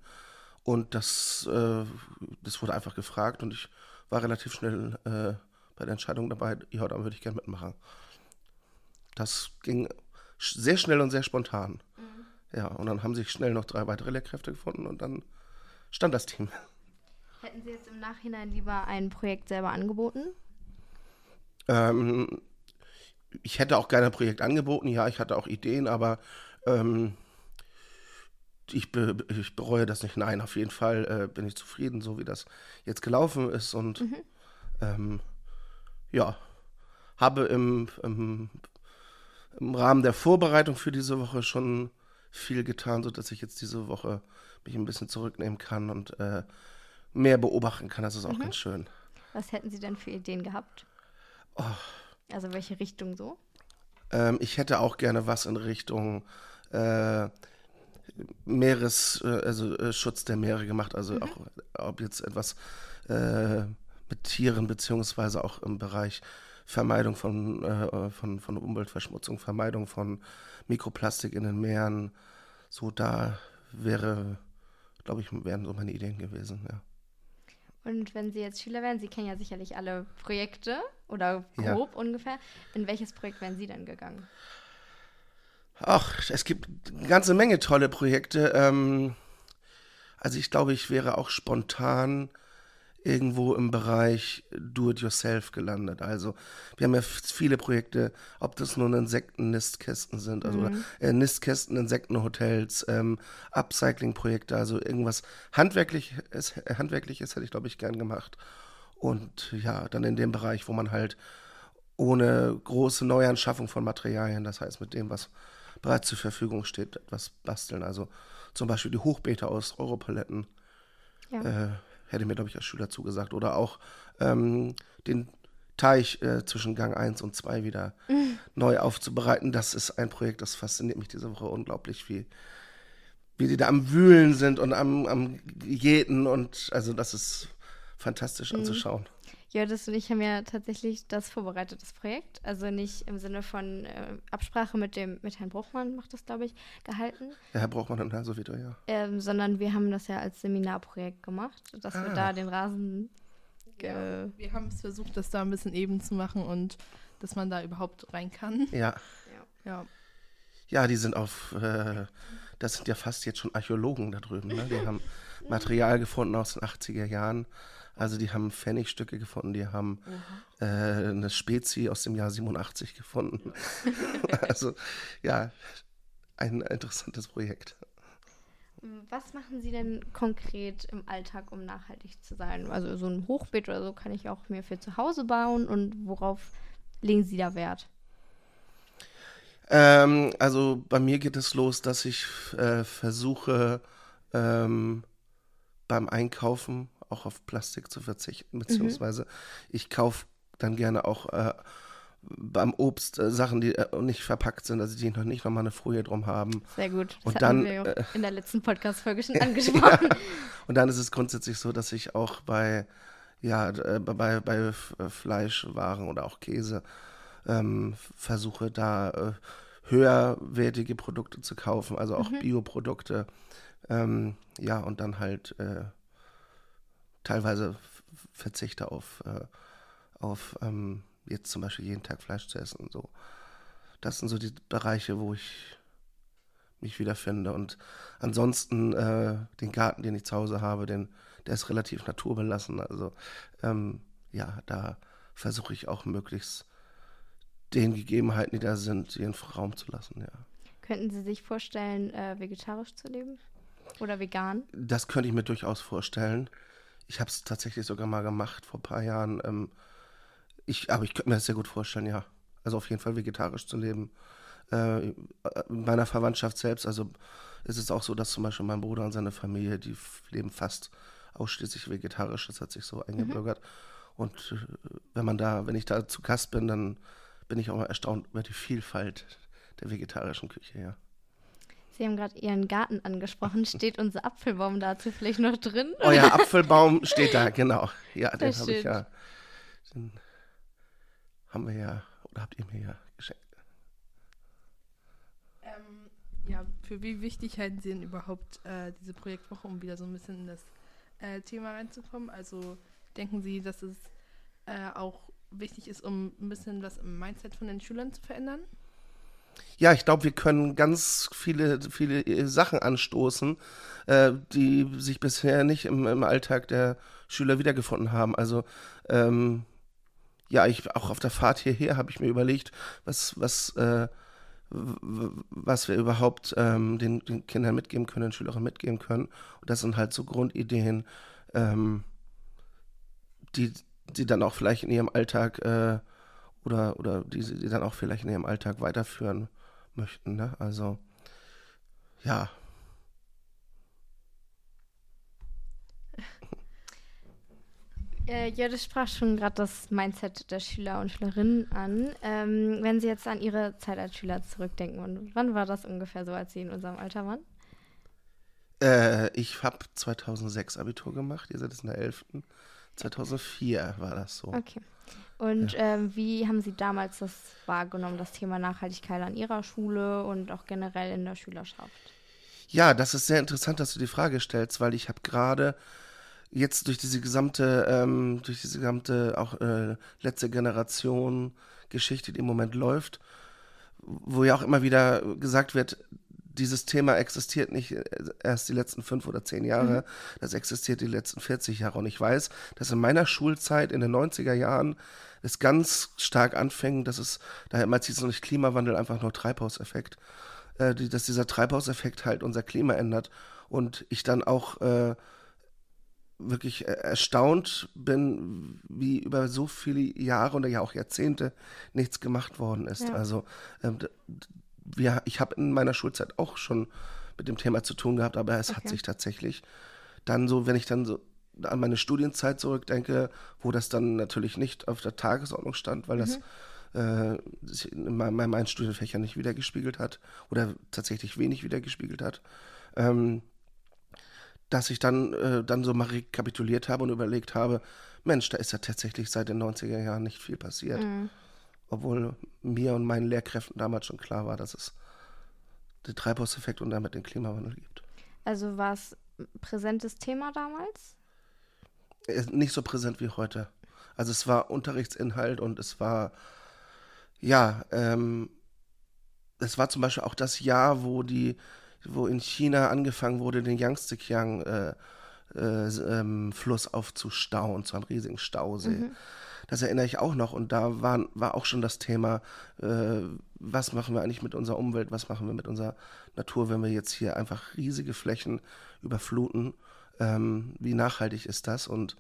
Und das, äh, das wurde einfach gefragt und ich war relativ schnell äh, bei der Entscheidung dabei, ja, dann würde ich gerne mitmachen. Das ging sch- sehr schnell und sehr spontan. Ja, und dann haben sich schnell noch drei weitere Lehrkräfte gefunden und dann stand das Team. Hätten Sie jetzt im Nachhinein lieber ein Projekt selber angeboten? Ähm, ich hätte auch gerne ein Projekt angeboten, ja, ich hatte auch Ideen, aber ähm, ich, be ich bereue das nicht. Nein, auf jeden Fall äh, bin ich zufrieden, so wie das jetzt gelaufen ist und Mhm. ähm, ja, habe im, im, im Rahmen der Vorbereitung für diese Woche schon viel getan, sodass ich jetzt diese Woche mich ein bisschen zurücknehmen kann und äh, mehr beobachten kann. Das ist auch Mhm. ganz schön. Was hätten Sie denn für Ideen gehabt? Oh. Also welche Richtung so? Ähm, ich hätte auch gerne was in Richtung äh, Meeres, äh, also äh, Schutz der Meere gemacht. Also auch, ob jetzt etwas äh, mit Tieren, beziehungsweise auch im Bereich Vermeidung von, äh, von, von Umweltverschmutzung, Vermeidung von Mikroplastik in den Meeren. So, da wäre, glaube ich, wären so meine Ideen gewesen, ja. Und wenn Sie jetzt Schüler wären, Sie kennen ja sicherlich alle Projekte oder Ja. grob ungefähr. In welches Projekt wären Sie dann gegangen? Ach, es gibt eine ganze Menge tolle Projekte. Ähm, also ich glaube, ich wäre auch spontan irgendwo im Bereich Do-it-yourself gelandet. Also wir haben ja viele Projekte, ob das nun Insekten-Nistkästen sind, also Mhm. äh, Nistkästen, Insektenhotels, ähm, Upcycling-Projekte, also irgendwas Handwerkliches, Handwerkliches hätte ich, glaube ich, gern gemacht. Und ja, dann in dem Bereich, wo man halt ohne große Neuanschaffung von Materialien, das heißt mit dem, was bereits zur Verfügung steht, etwas basteln. Also zum Beispiel die Hochbeete aus Europaletten Ja. äh, hätte mir, glaube ich, als Schüler zugesagt. Oder auch ähm, den Teich äh, zwischen Gang 1 und 2 wieder Mhm. neu aufzubereiten. Das ist ein Projekt, das fasziniert mich diese Woche unglaublich, wie, wie die da am Wühlen sind und am, am Jäten. Und also das ist fantastisch Mhm. anzuschauen. Jördis und ich haben ja tatsächlich das vorbereitet, das Projekt. Also nicht im Sinne von äh, Absprache mit dem mit Herrn Bruchmann, macht das, glaube ich, gehalten. Ja, Herr Brauchmann und Herr Sowieto, ja. Ähm, sondern wir haben das ja als Seminarprojekt gemacht, dass wir Ah. da den Rasen Ja, wir haben es versucht, das da ein bisschen eben zu machen und dass man da überhaupt rein kann. Ja. Ja. Ja, die sind auf, äh, das sind ja fast jetzt schon Archäologen da drüben. Ne? Die haben Material gefunden aus den 80er Jahren. Also die haben Pfennigstücke gefunden, die haben äh, eine Spezie aus dem Jahr 87 gefunden. also ja, ein interessantes Projekt. Was machen Sie denn konkret im Alltag, um nachhaltig zu sein? Also so ein Hochbeet oder so kann ich auch mir für zu Hause bauen und worauf legen Sie da Wert? Ähm, also bei mir geht es los, dass ich äh, versuche, ähm, beim Einkaufen auch auf Plastik zu verzichten, beziehungsweise ich kaufe dann gerne auch äh, beim Obst äh, Sachen, die äh, nicht verpackt sind, also die noch nicht nochmal eine Folie drum haben. Sehr gut. Das Und dann, wir äh, in der letzten Podcast-Folge schon angesprochen. ja. Und dann ist es grundsätzlich so, dass ich auch bei, ja, äh, bei, bei äh, Fleischwaren oder auch Käse ähm, versuche da höherwertige Produkte zu kaufen, also auch Mhm. Bioprodukte. Ähm, ja, und dann halt teilweise verzichte auf, äh, auf ähm, jetzt zum Beispiel jeden Tag Fleisch zu essen und so. Das sind so die Bereiche, wo ich mich wiederfinde. Und ansonsten äh, den Garten, den ich zu Hause habe, den, der ist relativ naturbelassen. Also ähm, ja, da versuche ich auch möglichst den Gegebenheiten, die da sind, ihren Raum zu lassen, ja. Könnten Sie sich vorstellen, äh, vegetarisch zu leben? Oder vegan? Das könnte ich mir durchaus vorstellen. Ich habe es tatsächlich sogar mal gemacht vor ein paar Jahren. Ähm, ich, aber ich könnte mir das sehr gut vorstellen, ja. Also auf jeden Fall vegetarisch zu leben. Äh, in meiner Verwandtschaft selbst, also ist es auch so, dass zum Beispiel mein Bruder und seine Familie, die leben fast ausschließlich vegetarisch. Das hat sich so eingebürgert. Und äh, wenn man da, wenn ich da zu Gast bin, dann bin ich auch mal erstaunt über die Vielfalt der vegetarischen Küche, ja. Sie haben gerade Ihren Garten angesprochen. Steht unser Apfelbaum dazu vielleicht noch drin? Euer Oh Apfelbaum steht da, genau. Ja, Sehr den habe ich ja. Den haben wir ja, oder habt ihr mir ja geschenkt. Ähm, ja, für wie wichtig halten Sie denn überhaupt äh, diese Projektwoche, um wieder so ein bisschen in das äh, Thema reinzukommen? Also denken Sie, dass es äh, auch wichtig ist, um ein bisschen was im Mindset von den Schülern zu verändern? Ja, ich glaube, wir können ganz viele, viele äh, Sachen anstoßen, äh, die sich bisher nicht im, im Alltag der Schüler wiedergefunden haben. Also, ähm, ja, ich auch auf der Fahrt hierher habe ich mir überlegt, was, was, äh, was wir überhaupt ähm, den, den Kindern mitgeben können, den Schülerinnen mitgeben können. Und das sind halt so Grundideen, ähm, die, die dann auch vielleicht in ihrem Alltag äh, oder, oder die sie die dann auch vielleicht in ihrem Alltag weiterführen möchten. Ne? Also, ja. Äh, Jördis sprach schon gerade das Mindset der Schüler und Schülerinnen an. Ähm, wenn Sie jetzt an Ihre Zeit als Schüler zurückdenken, und wann war das ungefähr so, als Sie in unserem Alter waren? Äh, ich habe 2006 Abitur gemacht, ihr seid jetzt in der 11. 2004 war das so. Okay. Und ähm, wie haben Sie damals das wahrgenommen, das Thema Nachhaltigkeit an Ihrer Schule und auch generell in der Schülerschaft? Ja, das ist sehr interessant, dass du die Frage stellst, weil ich habe gerade jetzt durch diese gesamte, ähm, durch diese gesamte auch äh, letzte Generation Geschichte, die im Moment läuft, wo ja auch immer wieder gesagt wird, dieses Thema existiert nicht äh, erst die letzten fünf oder zehn Jahre, Mhm. das existiert die letzten 40 Jahre. Und ich weiß, dass in meiner Schulzeit in den 90er Jahren es ganz stark anfing, dass es, daher mal hieß es noch nicht Klimawandel, einfach nur Treibhauseffekt, äh, die, dass dieser Treibhauseffekt halt unser Klima ändert. Und ich dann auch äh, wirklich äh, erstaunt bin, wie über so viele Jahre oder ja auch Jahrzehnte nichts gemacht worden ist. Ja. Also ähm, wir, ich habe in meiner Schulzeit auch schon mit dem Thema zu tun gehabt, aber es hat Okay. sich tatsächlich dann so, wenn ich dann so an meine Studienzeit zurückdenke, wo das dann natürlich nicht auf der Tagesordnung stand, weil das äh, sich in meinen, meinen Studienfächern nicht wiedergespiegelt hat oder tatsächlich wenig wiedergespiegelt hat. Ähm, dass ich dann, äh, dann so mal rekapituliert habe und überlegt habe, Mensch, da ist ja tatsächlich seit den 90er Jahren nicht viel passiert. Mhm. Obwohl mir und meinen Lehrkräften damals schon klar war, dass es den Treibhauseffekt und damit den Klimawandel gibt. Also war es ein präsentes Thema damals? Ist nicht so präsent wie heute. Also es war Unterrichtsinhalt und es war, ja, ähm, es war zum Beispiel auch das Jahr, wo die, wo in China angefangen wurde, den Yangtze-Kiang äh, äh, ähm, Fluss aufzustauen, zu einem riesigen Stausee. Mhm. Das erinnere ich auch noch. Und da waren, war auch schon das Thema, äh, was machen wir eigentlich mit unserer Umwelt, was machen wir mit unserer Natur, wenn wir jetzt hier einfach riesige Flächen überfluten. Ähm, wie nachhaltig ist das? Und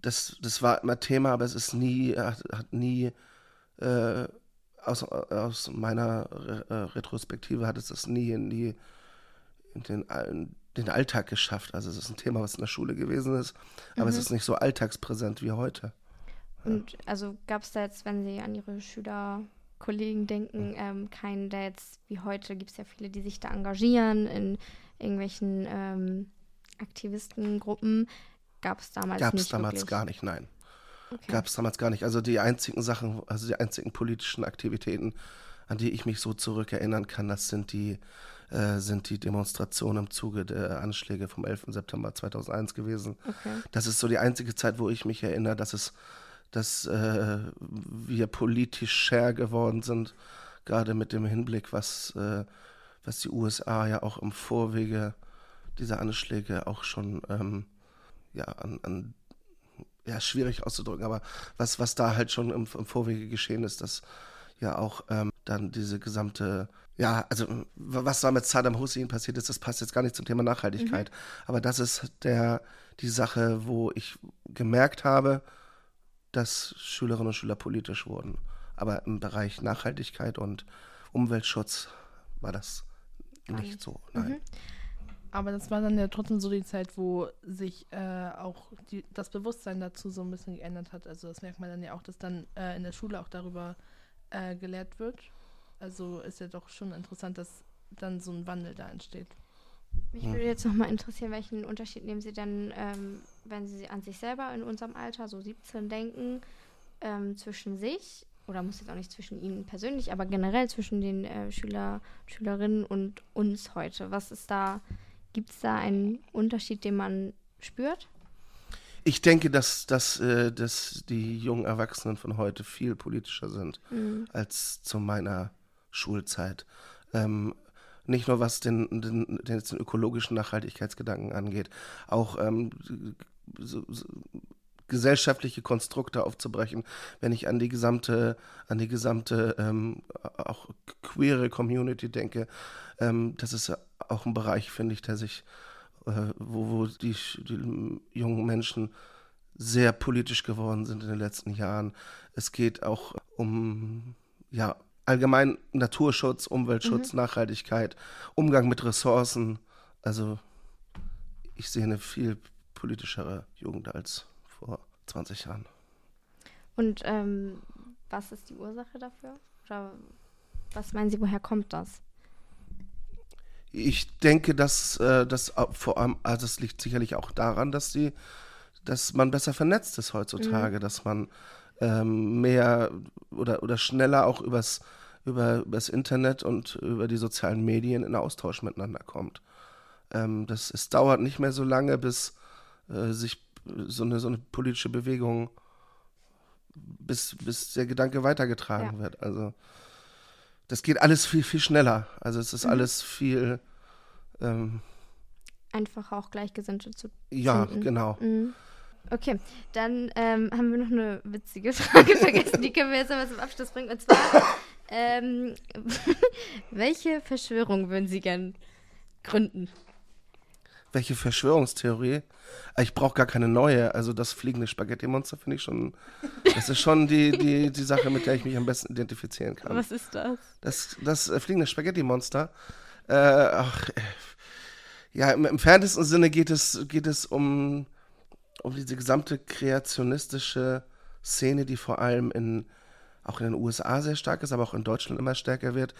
das, das war immer Thema, aber es ist nie, hat, hat nie äh, aus, aus meiner Re äh, Retrospektive hat es das nie in, die, in den, in den Alltag geschafft. Also es ist ein Thema, was in der Schule gewesen ist, aber es Mhm. ist nicht so alltagspräsent wie heute. Und also gab es da jetzt, wenn Sie an Ihre Schülerkollegen denken, ähm, keinen, der jetzt wie heute gibt es ja viele, die sich da engagieren in irgendwelchen ähm, Aktivistengruppen. Gab es damals Gab es nicht damals wirklich. gar nicht, nein. Okay. Gab es damals gar nicht. Also die einzigen Sachen, also die einzigen politischen Aktivitäten, an die ich mich so zurückerinnern kann, das sind die, äh, sind die Demonstrationen im Zuge der Anschläge vom 11. September 2001 gewesen. Okay. Das ist so die einzige Zeit, wo ich mich erinnere, dass es, dass äh, wir politisch share geworden sind, gerade mit dem Hinblick, was, äh, was die USA ja auch im Vorwege dieser Anschläge auch schon ähm, ja, an, an ja, schwierig auszudrücken, aber was, was da halt schon im, im Vorwege geschehen ist, dass ja auch ähm, dann diese gesamte, ja, also was da mit Saddam Hussein passiert ist, das passt jetzt gar nicht zum Thema Nachhaltigkeit, aber das ist der, die Sache, wo ich gemerkt habe, dass Schülerinnen und Schüler politisch wurden. Aber im Bereich Nachhaltigkeit und Umweltschutz war das nicht so, nein. Mhm. Aber das war dann ja trotzdem so die Zeit, wo sich äh, auch die, das Bewusstsein dazu so ein bisschen geändert hat. Also das merkt man dann ja auch, dass dann äh, in der Schule auch darüber äh, gelehrt wird. Also ist ja doch schon interessant, dass dann so ein Wandel da entsteht. Mich würde jetzt nochmal interessieren, welchen Unterschied nehmen Sie denn, ähm, wenn Sie an sich selber in unserem Alter, so 17, denken, ähm, zwischen sich, oder muss jetzt auch nicht zwischen Ihnen persönlich, aber generell zwischen den äh, Schüler, Schülerinnen und uns heute? Was ist da, gibt es da einen Unterschied, den man spürt? Ich denke, dass, dass, äh, dass die jungen Erwachsenen von heute viel politischer sind Mhm. als zu meiner Schulzeit. Ähm, nicht nur was den, den, den, ökologischen Nachhaltigkeitsgedanken angeht, auch ähm, so, so, gesellschaftliche Konstrukte aufzubrechen, wenn ich an die gesamte, an die gesamte ähm, auch queere Community denke, ähm, das ist auch ein Bereich, finde ich, der sich, äh, wo, wo die, die jungen Menschen sehr politisch geworden sind in den letzten Jahren. Es geht auch um ja, allgemein Naturschutz, Umweltschutz, Mhm. Nachhaltigkeit, Umgang mit Ressourcen. Also ich sehe eine viel politischere Jugend als vor 20 Jahren. Und ähm, was ist die Ursache dafür? Oder was meinen Sie, woher kommt das? Ich denke, dass äh, das vor allem, also es liegt sicherlich auch daran, dass die, dass man besser vernetzt ist heutzutage, dass man ähm, mehr oder, oder schneller auch übers, über, übers Internet und über die sozialen Medien in Austausch miteinander kommt. Ähm, das, es dauert nicht mehr so lange, bis äh, sich so eine, so eine politische Bewegung, bis, bis der Gedanke weitergetragen Ja. wird. Also das geht alles viel, viel schneller. Also es ist Mhm. alles viel, ähm, Einfach auch Gleichgesinnte zu Ja, finden. genau. Mhm. Okay, dann ähm, haben wir noch eine witzige Frage vergessen. Die können wir jetzt aber zum Abschluss bringen. Und zwar, ähm, welche Verschwörung würden Sie gern gründen? welche Verschwörungstheorie? Ich brauche gar keine neue. Also das fliegende Spaghetti-Monster finde ich schon, das ist schon die, die, die Sache, mit der ich mich am besten identifizieren kann. Was ist das? Das, das äh, fliegende Spaghetti-Monster. Äh, ach, äh, ja, im, im fernsten Sinne geht es, geht es um, um diese gesamte kreationistische Szene, die vor allem in, auch in den USA sehr stark ist, aber auch in Deutschland immer stärker wird,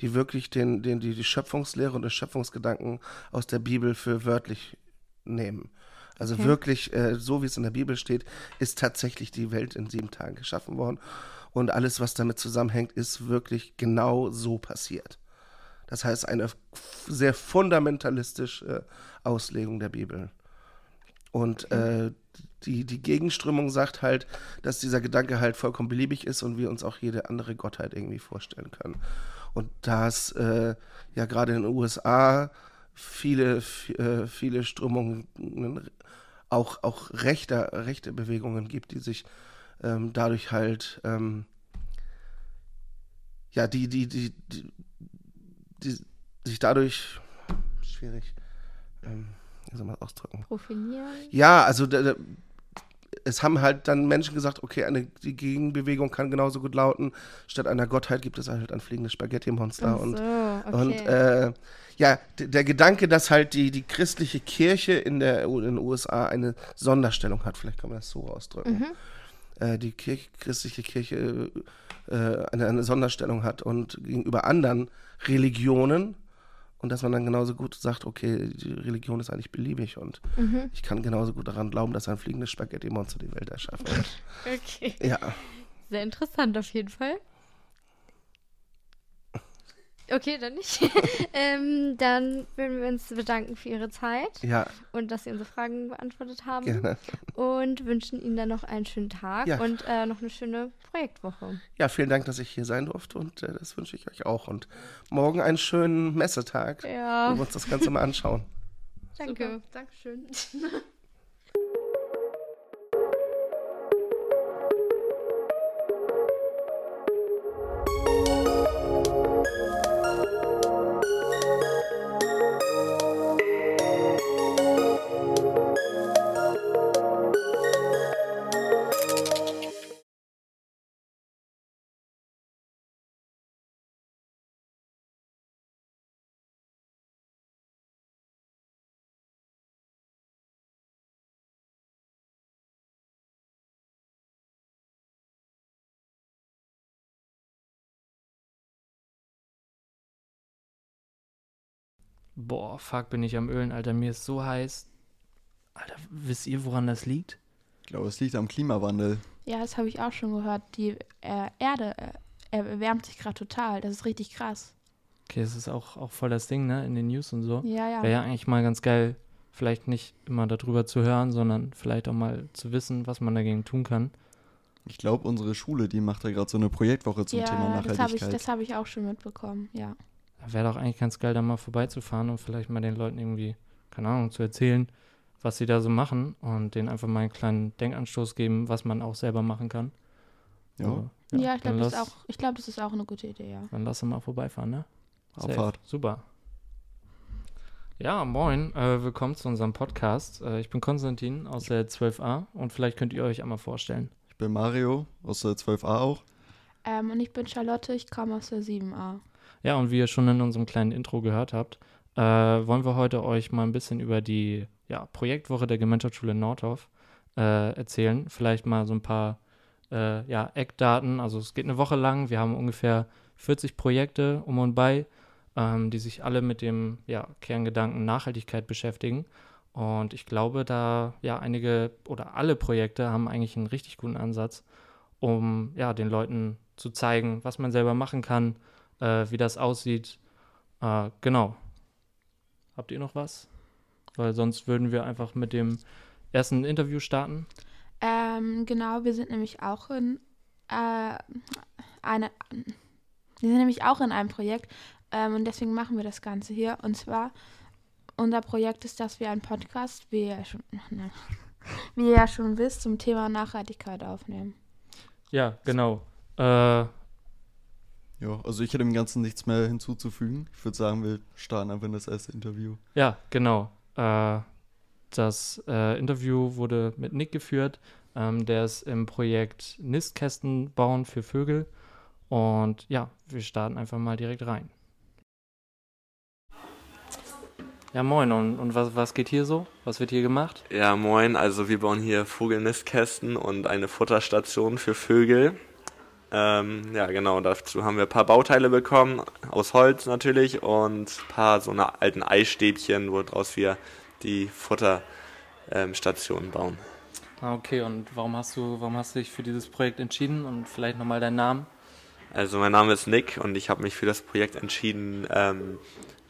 die wirklich den, den, die, die Schöpfungslehre und den Schöpfungsgedanken aus der Bibel für wörtlich nehmen. Also Okay. wirklich, äh, so wie es in der Bibel steht, ist tatsächlich die Welt in sieben Tagen geschaffen worden. Und alles, was damit zusammenhängt, ist wirklich genau so passiert. Das heißt, eine sehr fundamentalistische Auslegung der Bibel. Und äh, die, die Gegenströmung sagt halt, dass dieser Gedanke halt vollkommen beliebig ist und wir uns auch jede andere Gottheit irgendwie vorstellen können. Und da es äh, ja gerade in den USA viele, äh, viele Strömungen, auch, auch rechter, rechte Bewegungen gibt, die sich ähm, dadurch halt, ähm, ja, die, die, die, die, die sich dadurch, schwierig, ähm, wie soll man das ausdrücken? Profilieren? Ja, also es haben halt dann Menschen gesagt, okay, eine, die Gegenbewegung kann genauso gut lauten, statt einer Gottheit gibt es halt ein fliegendes Spaghetti-Monster. So, und okay. und äh, ja, der Gedanke, dass halt die, die christliche Kirche in, der, in den USA eine Sonderstellung hat, vielleicht kann man das so ausdrücken. Mhm. Äh, die Kirche, christliche Kirche äh, eine, eine Sonderstellung hat und gegenüber anderen Religionen und dass man dann genauso gut sagt, okay, die Religion ist eigentlich beliebig und Mhm. ich kann genauso gut daran glauben, dass ein fliegendes Spaghetti-Monster die Welt erschaffen hat. Okay. Ja. Sehr interessant auf jeden Fall. Okay, dann nicht. ähm, dann würden wir uns bedanken für Ihre Zeit. Ja. Und dass Sie unsere Fragen beantwortet haben. Gerne. Und wünschen Ihnen dann noch einen schönen Tag Ja. und äh, noch eine schöne Projektwoche. Ja, vielen Dank, dass ich hier sein durfte und äh, das wünsche ich euch auch. Und morgen einen schönen Messetag, Ja. wo wir uns das Ganze mal anschauen. Danke. Super, Dankeschön. Boah, fuck, bin ich am Ölen, Alter. Mir ist so heiß. Alter, wisst ihr, woran das liegt? Ich glaube, es liegt am Klimawandel. Ja, das habe ich auch schon gehört. Die äh, Erde äh, erwärmt sich gerade total. Das ist richtig krass. Okay, das ist auch, auch voll das Ding, ne? In den News und so. Ja, ja. Wäre ja eigentlich mal ganz geil, vielleicht nicht immer darüber zu hören, sondern vielleicht auch mal zu wissen, was man dagegen tun kann. Ich glaube, unsere Schule, die macht da gerade so eine Projektwoche zum ja, Thema das habe ich, Nachhaltigkeit. das hab ich auch schon mitbekommen, ja. Wäre doch eigentlich ganz geil, da mal vorbeizufahren und vielleicht mal den Leuten irgendwie, keine Ahnung, zu erzählen, was sie da so machen und denen einfach mal einen kleinen Denkanstoß geben, was man auch selber machen kann. Ja. So, Ja, ich dann glaube, das, ist lass- auch- ich glaub, das ist auch eine gute Idee, ja. Dann lass uns mal vorbeifahren, ne? Abfahrt. Super. Ja, moin, äh, willkommen zu unserem Podcast. Äh, ich bin Konstantin aus der 12a und vielleicht könnt ihr euch einmal vorstellen. Ich bin Mario aus der 12a auch. Ähm, und ich bin Charlotte, ich komme aus der 7a. Ja, und wie ihr schon in unserem kleinen Intro gehört habt, äh, wollen wir heute euch mal ein bisschen über die ja, Projektwoche der Gemeinschaftsschule Nordhof äh, erzählen. Vielleicht mal so ein paar äh, ja, Eckdaten. Also es geht eine Woche lang. Wir haben ungefähr 40 Projekte um und bei, ähm, die sich alle mit dem ja, Kerngedanken Nachhaltigkeit beschäftigen. Und ich glaube, da ja einige oder alle Projekte haben eigentlich einen richtig guten Ansatz, um ja den Leuten zu zeigen, was man selber machen kann, äh, wie das aussieht. Äh, genau. Habt ihr noch was? Weil sonst würden wir einfach mit dem ersten Interview starten. Ähm, genau, wir sind nämlich auch in äh, eine, wir sind nämlich auch in einem Projekt ähm, und deswegen machen wir das Ganze hier. Und zwar, unser Projekt ist, dass wir einen Podcast, wie ihr ja schon, ne, wie ihr ja schon wisst, zum Thema Nachhaltigkeit aufnehmen. Ja, genau. Äh, Ja, also ich hätte dem Ganzen nichts mehr hinzuzufügen. Ich würde sagen, wir starten einfach in das erste Interview. Ja, genau. Äh, das äh, Interview wurde mit Nick geführt. Ähm, der ist im Projekt Nistkästen bauen für Vögel. Und ja, wir starten einfach mal direkt rein. Ja, moin. Und, und was, was geht hier so? Was wird hier gemacht? Ja, moin. Also wir bauen hier Vogelnistkästen und eine Futterstation für Vögel. Ähm, ja, genau. Dazu haben wir ein paar Bauteile bekommen, aus Holz natürlich, und ein paar so eine alten Eisstäbchen, woraus wir die Futterstation bauen. Ah, okay. Und warum hast du, warum hast du dich für dieses Projekt entschieden? Und vielleicht nochmal deinen Namen? Also mein Name ist Nick und ich habe mich für das Projekt entschieden, ähm,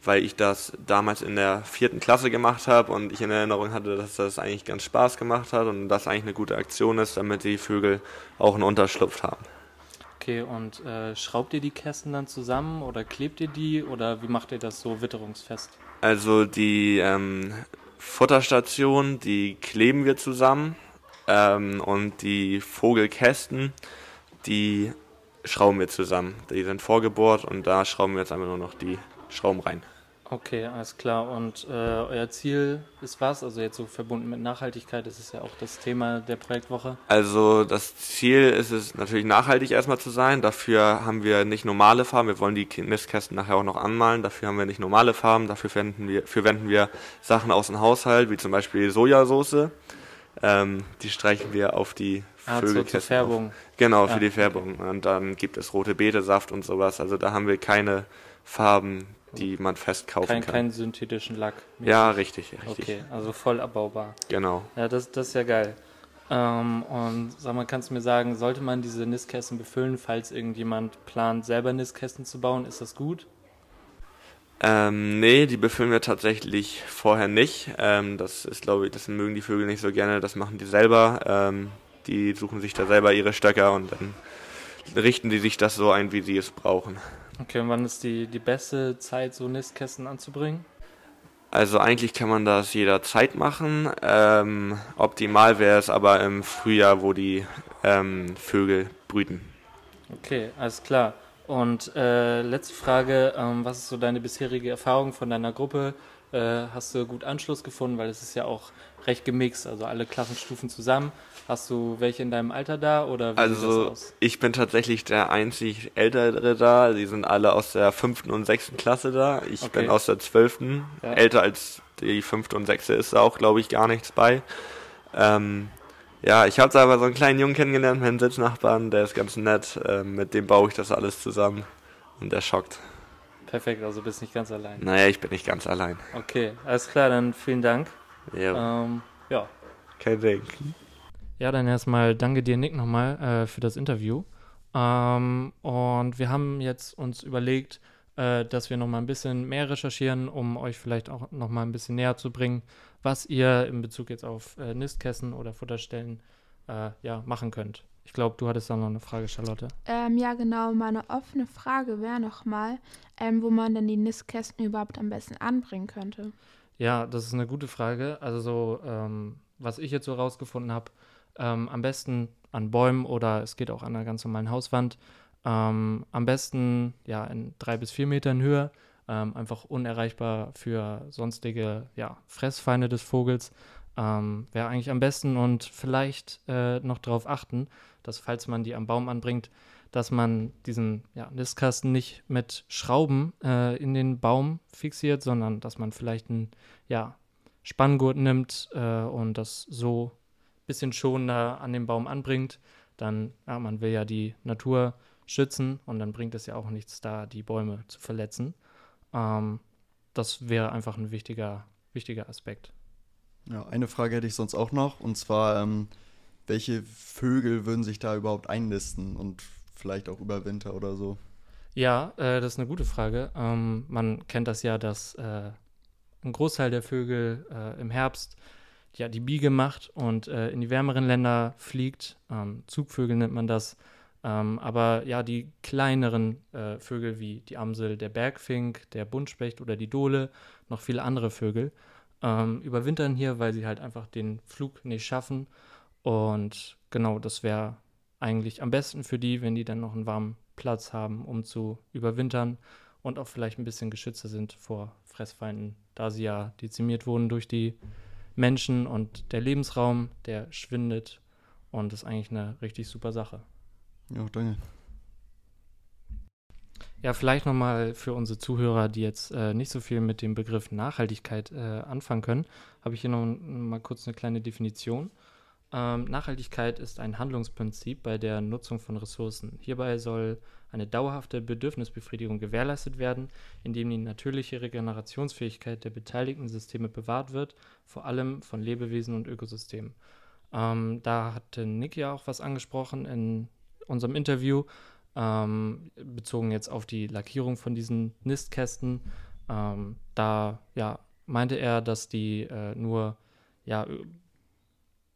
weil ich das damals in der vierten Klasse gemacht habe und ich in Erinnerung hatte, dass das eigentlich ganz Spaß gemacht hat und das eigentlich eine gute Aktion ist, damit die Vögel auch einen Unterschlupf haben. Okay, und äh, schraubt ihr die Kästen dann zusammen oder klebt ihr die oder wie macht ihr das so witterungsfest? Also die ähm, Futterstation, die kleben wir zusammen ähm, und die Vogelkästen, die schrauben wir zusammen. Die sind vorgebohrt und da schrauben wir jetzt einfach nur noch die Schrauben rein. Okay, alles klar. Und äh, euer Ziel ist was? Also jetzt so verbunden mit Nachhaltigkeit, das ist ja auch das Thema der Projektwoche. Also das Ziel ist es natürlich nachhaltig erstmal zu sein. Dafür haben wir nicht normale Farben. Wir wollen die Nistkästen nachher auch noch anmalen. Dafür haben wir nicht normale Farben. Dafür verwenden wir, verwenden wir Sachen aus dem Haushalt, wie zum Beispiel Sojasauce. Ähm, die streichen wir auf die Ah, zur- zur Färbung. Auf. Genau, für Ja. die Färbung. Und dann gibt es rote Betesaft und sowas. Also da haben wir keine Farben, die man fest kaufen Kein, kann. keinen synthetischen Lack. Ja, richtig, richtig. Okay, also voll abbaubar. Genau. Ja, das, das ist ja geil. Ähm, und sag mal, kannst du mir sagen, sollte man diese Nistkästen befüllen, falls irgendjemand plant, selber Nistkästen zu bauen? Ist das gut? Ähm, nee, die befüllen wir tatsächlich vorher nicht. Ähm, das ist, glaube ich, das mögen die Vögel nicht so gerne. Das machen die selber. Ähm, die suchen sich da selber ihre Stöcker und dann richten die sich das so ein, wie sie es brauchen. Okay, und wann ist die, die beste Zeit, so Nistkästen anzubringen? Also eigentlich kann man das jederzeit machen. Ähm, optimal wäre es aber im Frühjahr, wo die ähm, Vögel brüten. Okay, alles klar. Und äh, letzte Frage, ähm, was ist so deine bisherige Erfahrung von deiner Gruppe? Äh, hast du gut Anschluss gefunden, weil es ist ja auch recht gemixt, also alle Klassenstufen zusammen. Hast du welche in deinem Alter da oder wie sieht das Also aus? ich bin tatsächlich der einzig Ältere da. Die sind alle aus der fünften und sechsten Klasse da. Ich Okay. bin aus der zwölften. Ja. Älter als die fünfte und sechste ist da auch, glaube ich, gar nichts bei. Ähm, ja, ich habe da aber so einen kleinen Jungen kennengelernt, meinen Sitznachbarn, der ist ganz nett. Ähm, mit dem baue ich das alles zusammen und der schockt. Perfekt, also bist nicht ganz allein. Naja, ich bin nicht ganz allein. Okay, alles klar, dann vielen Dank. Ja. Ähm, ja. Kein Ding. Ja, dann erstmal danke dir, Nick, nochmal äh, für das Interview. Ähm, und wir haben jetzt uns überlegt, äh, dass wir nochmal ein bisschen mehr recherchieren, um euch vielleicht auch nochmal ein bisschen näher zu bringen, was ihr in Bezug jetzt auf äh, Nistkästen oder Futterstellen äh, ja, machen könnt. Ich glaube, du hattest da noch eine Frage, Charlotte. Ähm, ja, genau. Meine offene Frage wäre nochmal, ähm, wo man denn die Nistkästen überhaupt am besten anbringen könnte. Ja, das ist eine gute Frage. Also so, ähm, was ich jetzt so rausgefunden habe, ähm, am besten an Bäumen oder es geht auch an einer ganz normalen Hauswand. Ähm, am besten ja in drei bis vier Metern Höhe, ähm, einfach unerreichbar für sonstige ja, Fressfeinde des Vogels. Ähm, Wäre eigentlich am besten und vielleicht äh, noch darauf achten, dass falls man die am Baum anbringt, dass man diesen ja, Nistkasten nicht mit Schrauben äh, in den Baum fixiert, sondern dass man vielleicht einen ja, Spanngurt nimmt äh, und das so ein bisschen schonender an den Baum anbringt. Dann, ja, man will ja die Natur schützen und dann bringt es ja auch nichts da, die Bäume zu verletzen. Ähm, das wäre einfach ein wichtiger, wichtiger Aspekt. Ja, eine Frage hätte ich sonst auch noch, und zwar, ähm, welche Vögel würden sich da überhaupt einnisten und vielleicht auch über Winter oder so? Ja, äh, das ist eine gute Frage. Ähm, man kennt das ja, dass äh, ein Großteil der Vögel äh, im Herbst ja die Biege macht und äh, in die wärmeren Länder fliegt. Ähm, Zugvögel nennt man das. Ähm, aber ja, die kleineren äh, Vögel wie die Amsel, der Bergfink, der Buntspecht oder die Dole, noch viele andere Vögel, ähm, überwintern hier, weil sie halt einfach den Flug nicht schaffen. Und genau, das wäre eigentlich am besten für die, wenn die dann noch einen warmen Platz haben, um zu überwintern und auch vielleicht ein bisschen geschützter sind vor Fressfeinden, da sie ja dezimiert wurden durch die Menschen und der Lebensraum, der schwindet und ist eigentlich eine richtig super Sache. Ja, danke. Ja, vielleicht nochmal für unsere Zuhörer, die jetzt äh, nicht so viel mit dem Begriff Nachhaltigkeit äh, anfangen können, habe ich hier noch mal kurz eine kleine Definition. Ähm, Nachhaltigkeit ist ein Handlungsprinzip bei der Nutzung von Ressourcen. Hierbei soll eine dauerhafte Bedürfnisbefriedigung gewährleistet werden, indem die natürliche Regenerationsfähigkeit der beteiligten Systeme bewahrt wird, vor allem von Lebewesen und Ökosystemen. Ähm, da hatte Nick ja auch was angesprochen in unserem Interview, ähm, bezogen jetzt auf die Lackierung von diesen Nistkästen. Ähm, da ja, meinte er, dass die äh, nur ja,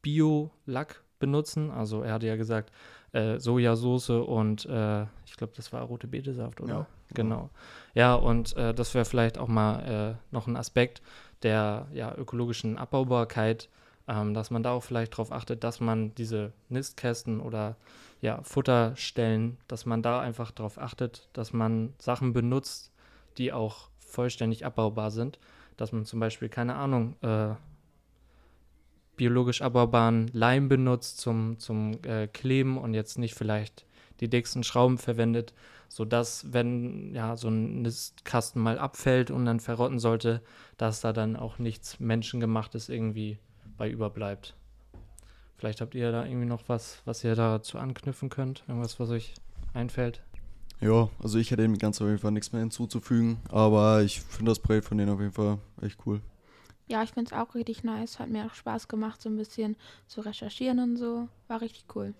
Bio-Lack benutzen. Also er hatte ja gesagt, äh, Sojasauce und äh, ich glaube, das war rote Betesaft, oder? Ja, genau. Ja, und äh, das wäre vielleicht auch mal äh, noch ein Aspekt der ja, ökologischen Abbaubarkeit, ähm, dass man da auch vielleicht darauf achtet, dass man diese Nistkästen oder ja, Futterstellen, dass man da einfach darauf achtet, dass man Sachen benutzt, die auch vollständig abbaubar sind, dass man zum Beispiel, keine Ahnung, äh, biologisch abbaubaren Leim benutzt zum, zum äh, Kleben und jetzt nicht vielleicht die dicksten Schrauben verwendet, sodass, wenn ja so ein Nistkasten mal abfällt und dann verrotten sollte, dass da dann auch nichts Menschengemachtes irgendwie bei überbleibt. Vielleicht habt ihr da irgendwie noch was, was ihr dazu anknüpfen könnt, irgendwas, was euch einfällt. Ja, also ich hätte dem ganz auf jeden Fall nichts mehr hinzuzufügen, aber ich finde das Projekt von denen auf jeden Fall echt cool. Ja, ich finde es auch richtig nice. Hat mir auch Spaß gemacht, so ein bisschen zu recherchieren und so. War richtig cool.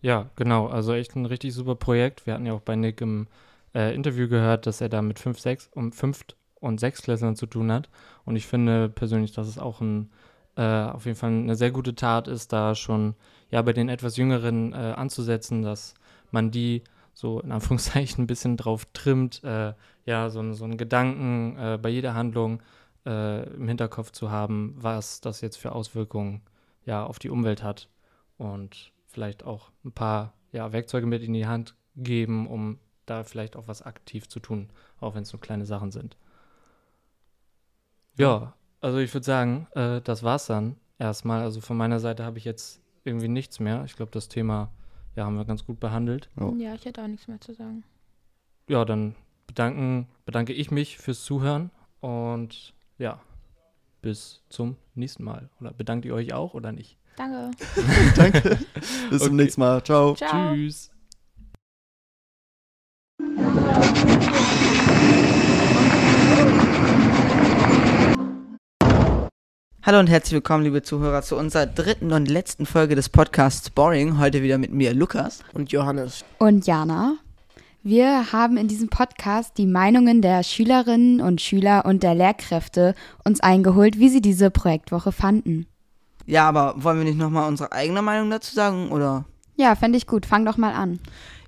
Ja, genau. Also echt ein richtig super Projekt. Wir hatten ja auch bei Nick im äh, Interview gehört, dass er da mit 5, 6 um 5 und 6 Klässlern zu tun hat. Und ich finde persönlich, dass es auch ein, äh, auf jeden Fall eine sehr gute Tat ist, da schon ja bei den etwas Jüngeren äh, anzusetzen, dass man die so in Anführungszeichen ein bisschen drauf trimmt, äh, ja, so, so einen Gedanken äh, bei jeder Handlung äh, im Hinterkopf zu haben, was das jetzt für Auswirkungen ja auf die Umwelt hat und vielleicht auch ein paar ja, Werkzeuge mit in die Hand geben, um da vielleicht auch was aktiv zu tun, auch wenn es so kleine Sachen sind. Ja, also ich würde sagen, äh, das war's dann erstmal. Also von meiner Seite habe ich jetzt irgendwie nichts mehr. Ich glaube, das Thema ja, haben wir ganz gut behandelt. Ja, ich hätte auch nichts mehr zu sagen. Ja, dann bedanken, bedanke ich mich fürs Zuhören und ja, bis zum nächsten Mal. Oder bedankt ihr euch auch oder nicht? Danke. Danke. Bis zum nächsten Mal. Ciao. Ciao. Tschüss. Hallo und herzlich willkommen, liebe Zuhörer, zu unserer dritten und letzten Folge des Podcasts Boring. Heute wieder mit mir, Lukas. Und Johannes. Und Jana. Wir haben in diesem Podcast die Meinungen der Schülerinnen und Schüler und der Lehrkräfte uns eingeholt, wie sie diese Projektwoche fanden. Ja, aber wollen wir nicht nochmal unsere eigene Meinung dazu sagen, oder? Ja, fände ich gut. Fang doch mal an.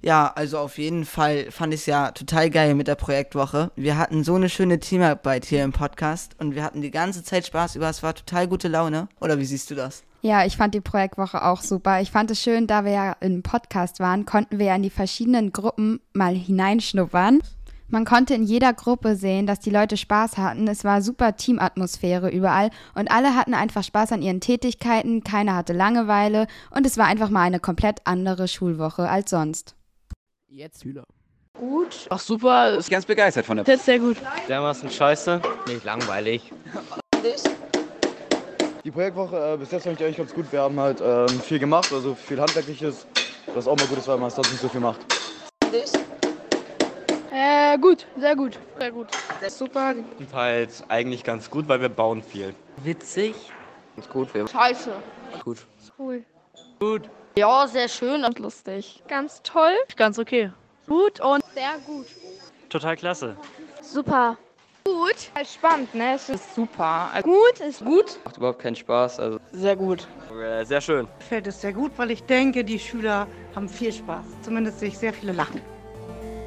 Ja, also auf jeden Fall fand ich es ja total geil mit der Projektwoche. Wir hatten so eine schöne Teamarbeit hier im Podcast und wir hatten die ganze Zeit Spaß über. Es war total gute Laune. Oder wie siehst du das? Ja, ich fand die Projektwoche auch super. Ich fand es schön, da wir ja im Podcast waren, konnten wir ja in die verschiedenen Gruppen mal hineinschnuppern. Man konnte in jeder Gruppe sehen, dass die Leute Spaß hatten. Es war super Teamatmosphäre überall und alle hatten einfach Spaß an ihren Tätigkeiten, keiner hatte Langeweile und es war einfach mal eine komplett andere Schulwoche als sonst. Jetzt Schüler. Gut. Ach super. Ist ganz begeistert von der. Das ist sehr gut. Dermaßen scheiße. Nicht langweilig. Die Projektwoche äh, bis jetzt fand ich eigentlich ganz gut. Wir haben halt ähm, viel gemacht, also viel Handwerkliches. Was auch mal gut ist, weil man sonst nicht so viel macht. Äh, gut, sehr gut. Sehr gut. Super. Und halt eigentlich ganz gut, weil wir bauen viel. Witzig. Ganz gut. Wir Scheiße. gut. Cool. Gut. Ja, sehr schön und lustig. Ganz toll. Ganz okay. Gut und sehr gut. Total klasse. Super. Gut. Halt spannend, ne? Es ist super. Gut ist gut. Macht überhaupt keinen Spaß. Also Sehr gut. äh, sehr schön. Fällt es sehr gut, weil ich denke, die Schüler haben viel Spaß. Zumindest sehe ich sehr viele lachen.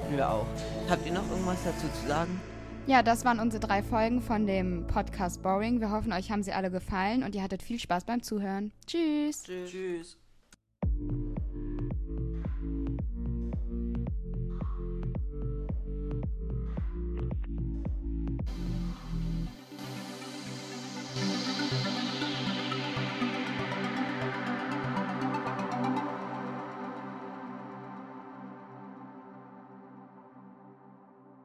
Wir auch. Habt ihr noch irgendwas dazu zu sagen? Ja, das waren unsere drei Folgen von dem Podcast Boring. Wir hoffen, euch haben sie alle gefallen und ihr hattet viel Spaß beim Zuhören. Tschüss. Tschüss.